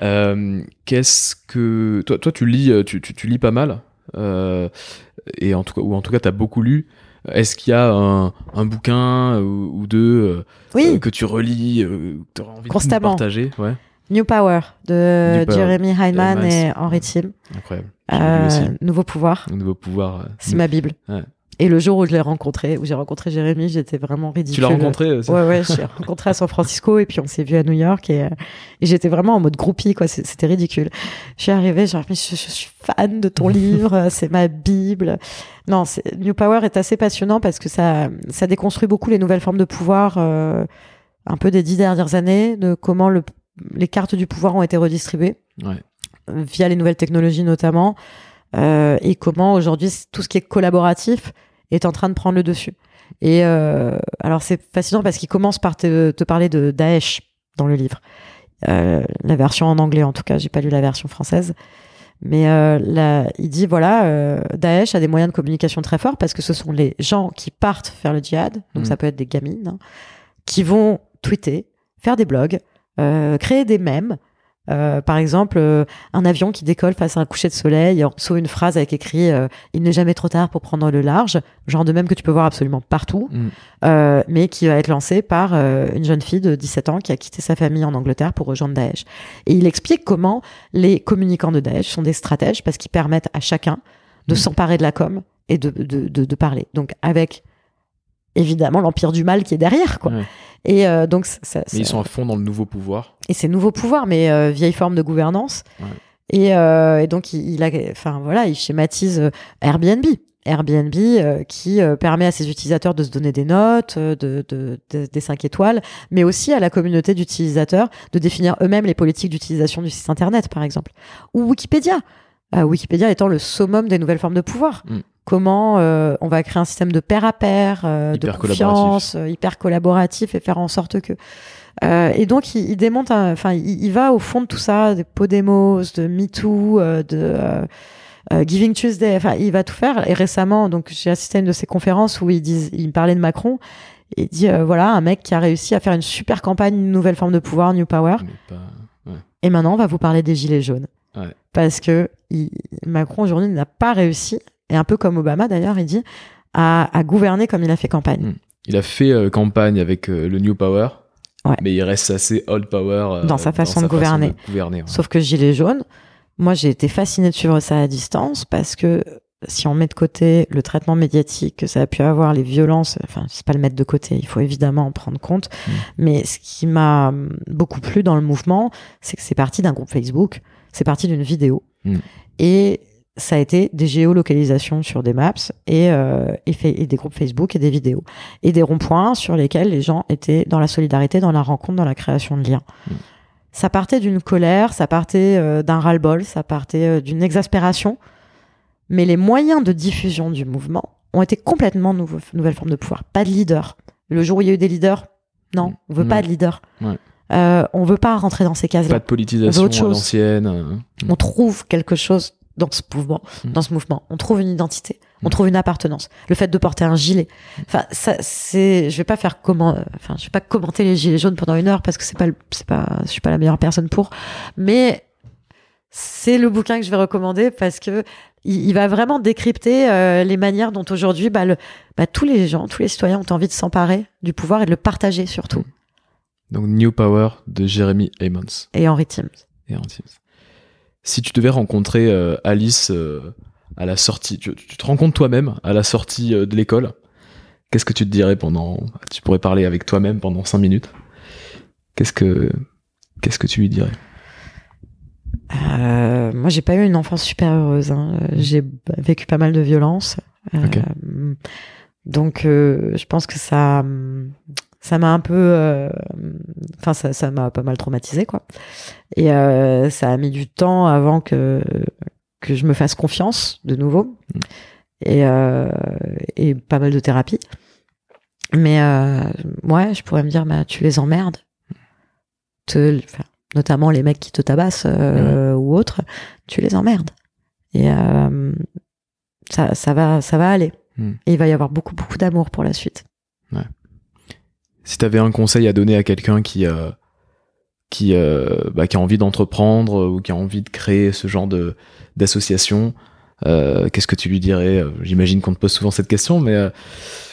Qu'est-ce que toi, toi, tu lis, tu, tu, tu lis pas mal, et en tout cas, ou en tout cas, t'as beaucoup lu. Est-ce qu'il y a un, un bouquin ou, ou deux Oui, euh, que tu relis, euh, que tu envie de partager? Ouais, New Power de New Power. Jeremy Heinemann et Henry Tim. incroyable. Euh. Nouveau pouvoir. Nouveau pouvoir. euh, C'est ma Bible. Ouais. Et le jour où je l'ai rencontré, où j'ai rencontré Jérémy, j'étais vraiment ridicule. Tu l'as rencontré ça Ouais, ouais, je l'ai rencontré à San Francisco et puis on s'est vu à New York et, euh, et j'étais vraiment en mode groupie, quoi. C'était ridicule. Je suis arrivée, genre, mais je, je suis fan de ton [laughs] livre, c'est ma Bible. Non, New Power est assez passionnant parce que ça, ça déconstruit beaucoup les nouvelles formes de pouvoir, euh, un peu des dix dernières années, de comment le, les cartes du pouvoir ont été redistribuées Ouais. via les nouvelles technologies notamment, euh, et comment aujourd'hui tout ce qui est collaboratif est en train de prendre le dessus. Et euh, alors c'est fascinant parce qu'il commence par te, te parler de Daesh dans le livre, Euh, la version en anglais en tout cas, j'ai pas lu la version française. Mais là, il dit voilà, Daesh a des moyens de communication très forts parce que ce sont les gens qui partent faire le djihad, donc Mhm. ça peut être des gamines, hein, qui vont tweeter, faire des blogs, créer des mèmes. Euh, par exemple, euh, un avion qui décolle face à un coucher de soleil, en dessous une phrase avec écrit euh, Il n'est jamais trop tard pour prendre le large », genre de même que tu peux voir absolument partout, Mm. euh, mais qui va être lancé par euh, une jeune fille de 17 ans qui a quitté sa famille en Angleterre pour rejoindre Daesh. Et il explique comment les communicants de Daesh sont des stratèges parce qu'ils permettent à chacun de Mm. s'emparer de la com et de, de, de, de parler. Donc avec évidemment l'empire du mal qui est derrière, quoi. Ouais. Et euh, donc ça, ça- Mais ils sont à fond dans le nouveau pouvoir. et c'est nouveau pouvoir, mais euh, vieille forme de gouvernance. Ouais. Et, euh, et donc il, il a, enfin voilà, il schématise Airbnb. Airbnb qui permet à ses utilisateurs de se donner des notes, de, de- de- des 5 étoiles, mais aussi à la communauté d'utilisateurs de définir eux-mêmes les politiques d'utilisation du site internet, par exemple. Ou Wikipédia. Wikipédia étant le summum des nouvelles formes de pouvoir. Mm. Comment euh, on va créer un système de pair à pair, euh, de confiance, euh, hyper collaboratif et faire en sorte que euh, et donc, il, il démonte, enfin, il, il va au fond de tout ça, des Podemos, de MeToo, euh, de euh, Giving Tuesday. Enfin, il va tout faire. Et récemment, donc, j'ai assisté à une de ses conférences où il, disent, il parlait de Macron. Et il dit, voilà, un mec qui a réussi à faire une super campagne, une nouvelle forme de pouvoir, New Power. Et maintenant, on va vous parler des gilets jaunes. Ouais. Parce que il- Macron, aujourd'hui, n'a pas réussi, et un peu comme Obama d'ailleurs, il dit, à, à gouverner comme il a fait campagne. Mm. Il a fait euh, campagne avec euh, le New Power, Ouais. mais il reste assez old power euh, Dans sa façon de gouverner. gouverner, ouais. Sauf que Gilet jaune, moi j'ai été fascinée de suivre ça à distance parce que si on met de côté le traitement médiatique que ça a pu avoir, les violences, enfin c'est pas le mettre de côté, il faut évidemment en prendre compte. Mm. Mais ce qui m'a hum, beaucoup plu dans le mouvement, c'est que c'est parti d'un groupe Facebook, c'est parti d'une vidéo. Mm. Et ça a été des géolocalisations sur des maps et, euh, et, fait, et, des groupes Facebook et des vidéos. Et des ronds-points sur lesquels les gens étaient dans la solidarité, dans la rencontre, dans la création de liens. Mmh. Ça partait d'une colère, ça partait euh, d'un ras-le-bol, ça partait euh, d'une exaspération. Mais les moyens de diffusion du mouvement ont été complètement nouveau, nouvelle forme de pouvoir. Pas de leader. Le jour où il y a eu des leaders, non, on veut pas de leader. Ouais. Euh, on veut pas rentrer dans ces cases-là. Pas de politisation à l'ancienne. Mmh. On trouve quelque chose dans ce mouvement, mm. dans ce mouvement. On trouve une identité, on mm. trouve une appartenance. Le fait de porter un gilet. Enfin, ça, c'est, je vais pas faire comment, enfin, je vais pas commenter les gilets jaunes pendant une heure parce que c'est pas, c'est pas, je suis pas la meilleure personne pour. Mais c'est le bouquin que je vais recommander parce que il, va vraiment décrypter euh, les manières dont aujourd'hui, bah, le, bah, tous les gens, tous les citoyens ont envie de s'emparer du pouvoir et de le partager surtout. Mm. Donc New Power de Jeremy Hammonds. Et Henry Timms. Et Henry Timms si tu devais rencontrer euh, Alice euh, à la sortie, tu, te rencontres toi-même à la sortie de l'école, qu'est-ce que tu te dirais pendant, tu pourrais parler avec toi-même pendant cinq minutes? Qu'est-ce que, qu'est-ce que tu lui dirais? Moi, j'ai pas eu une enfance super heureuse. Hein. J'ai vécu pas mal de violence. Donc, je pense que ça, ça m'a un peu euh, enfin ça ça m'a pas mal traumatisé quoi et euh, ça a mis du temps avant que que je me fasse confiance de nouveau mm. et euh, et pas mal de thérapie mais ouais je pourrais me dire bah tu les emmerdes te, notamment les mecs qui te tabassent mm. ou autres tu les emmerdes. Et ça ça va ça va aller. Mm. et il va y avoir beaucoup beaucoup d'amour pour la suite. Ouais. Si tu avais un conseil à donner à quelqu'un qui, euh, qui, euh, bah, qui a envie d'entreprendre ou qui a envie de créer ce genre d'association, euh, qu'est-ce que tu lui dirais? J'imagine qu'on te pose souvent cette question, mais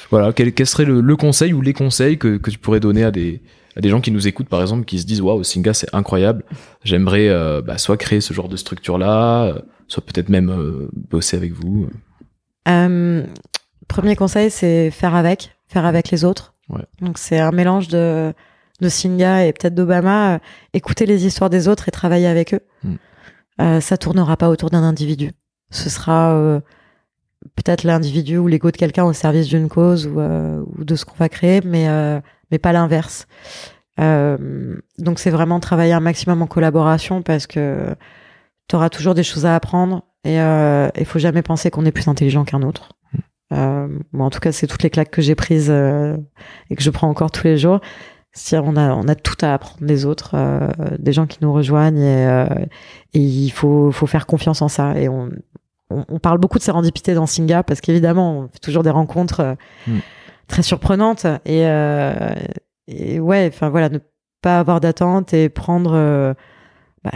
voilà, quel, quel serait le, conseil ou les conseils que, que tu pourrais donner à des, des gens qui nous écoutent, par exemple, qui se disent Waouh, Singa, c'est incroyable, j'aimerais bah, soit créer ce genre de structure-là, soit peut-être même bosser avec vous Premier conseil, c'est faire avec, faire avec les autres. Donc c'est un mélange de, de Singa et peut-être d'Obama. Euh, écouter les histoires des autres et travailler avec eux. Euh, ça tournera pas autour d'un individu. Ce sera euh, peut-être l'individu ou l'ego de quelqu'un au service d'une cause ou, ou, de ce qu'on va créer, mais, mais pas l'inverse. donc c'est vraiment travailler un maximum en collaboration parce que tu auras toujours des choses à apprendre et il faut jamais penser qu'on est plus intelligent qu'un autre. Euh, en tout cas, c'est toutes les claques que j'ai prises euh, et que je prends encore tous les jours. cest on a, on a tout à apprendre des autres, euh, des gens qui nous rejoignent et, euh, et il faut, faut faire confiance en ça. Et on, on, on parle beaucoup de sérendipité dans Singa parce qu'évidemment, on fait toujours des rencontres mm. Très surprenantes et, et ouais, enfin voilà, ne pas avoir d'attente et prendre bah,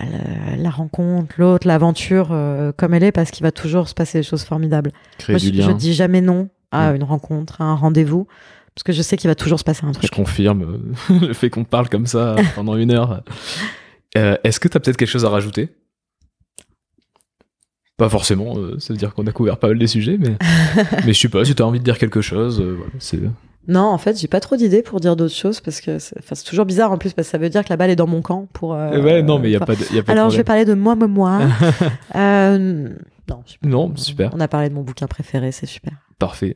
la, rencontre, l'autre, l'aventure euh, comme elle est, parce qu'il va toujours se passer des choses formidables. Moi, je, je, dis jamais non à une rencontre, à un rendez-vous, parce que je sais qu'il va toujours se passer un truc. Je confirme euh, [laughs] le fait qu'on parle comme ça pendant une heure. Euh, Est-ce que tu as peut-être quelque chose à rajouter? Pas forcément, euh, ça veut dire qu'on a couvert pas mal des sujets, mais, [laughs] mais je sais pas, si tu as envie de dire quelque chose, voilà, c'est. Non, en fait, j'ai pas trop d'idées pour dire d'autres choses parce que c'est toujours bizarre en plus parce que ça veut dire que la balle est dans mon camp pour. Euh, ouais, non, mais il y a pas. De, y a pas alors, je vais parler de moi, moi, moi. [laughs] euh, non, non, super. On a parlé de mon bouquin préféré, c'est super. Parfait.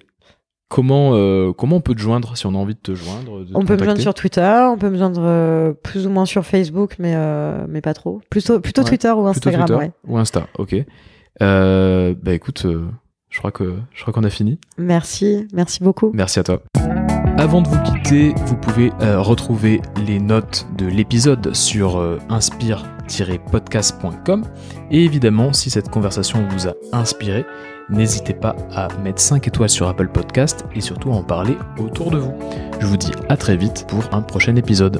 Comment euh, comment on peut te joindre si on a envie de te joindre On peut me joindre sur Twitter, on peut me joindre euh, plus ou moins sur Facebook, mais euh, mais pas trop. Plutôt plutôt Twitter ou Instagram, Twitter Ou Insta, ok. Bah écoute, je crois que je crois qu'on a fini. Merci, merci beaucoup. Merci à toi. Avant de vous quitter, vous pouvez euh, retrouver les notes de l'épisode sur euh, inspire-podcast.com. Et évidemment, si cette conversation vous a inspiré, n'hésitez pas à mettre 5 étoiles sur Apple Podcast et surtout à en parler autour de vous. Je vous dis à très vite pour un prochain épisode.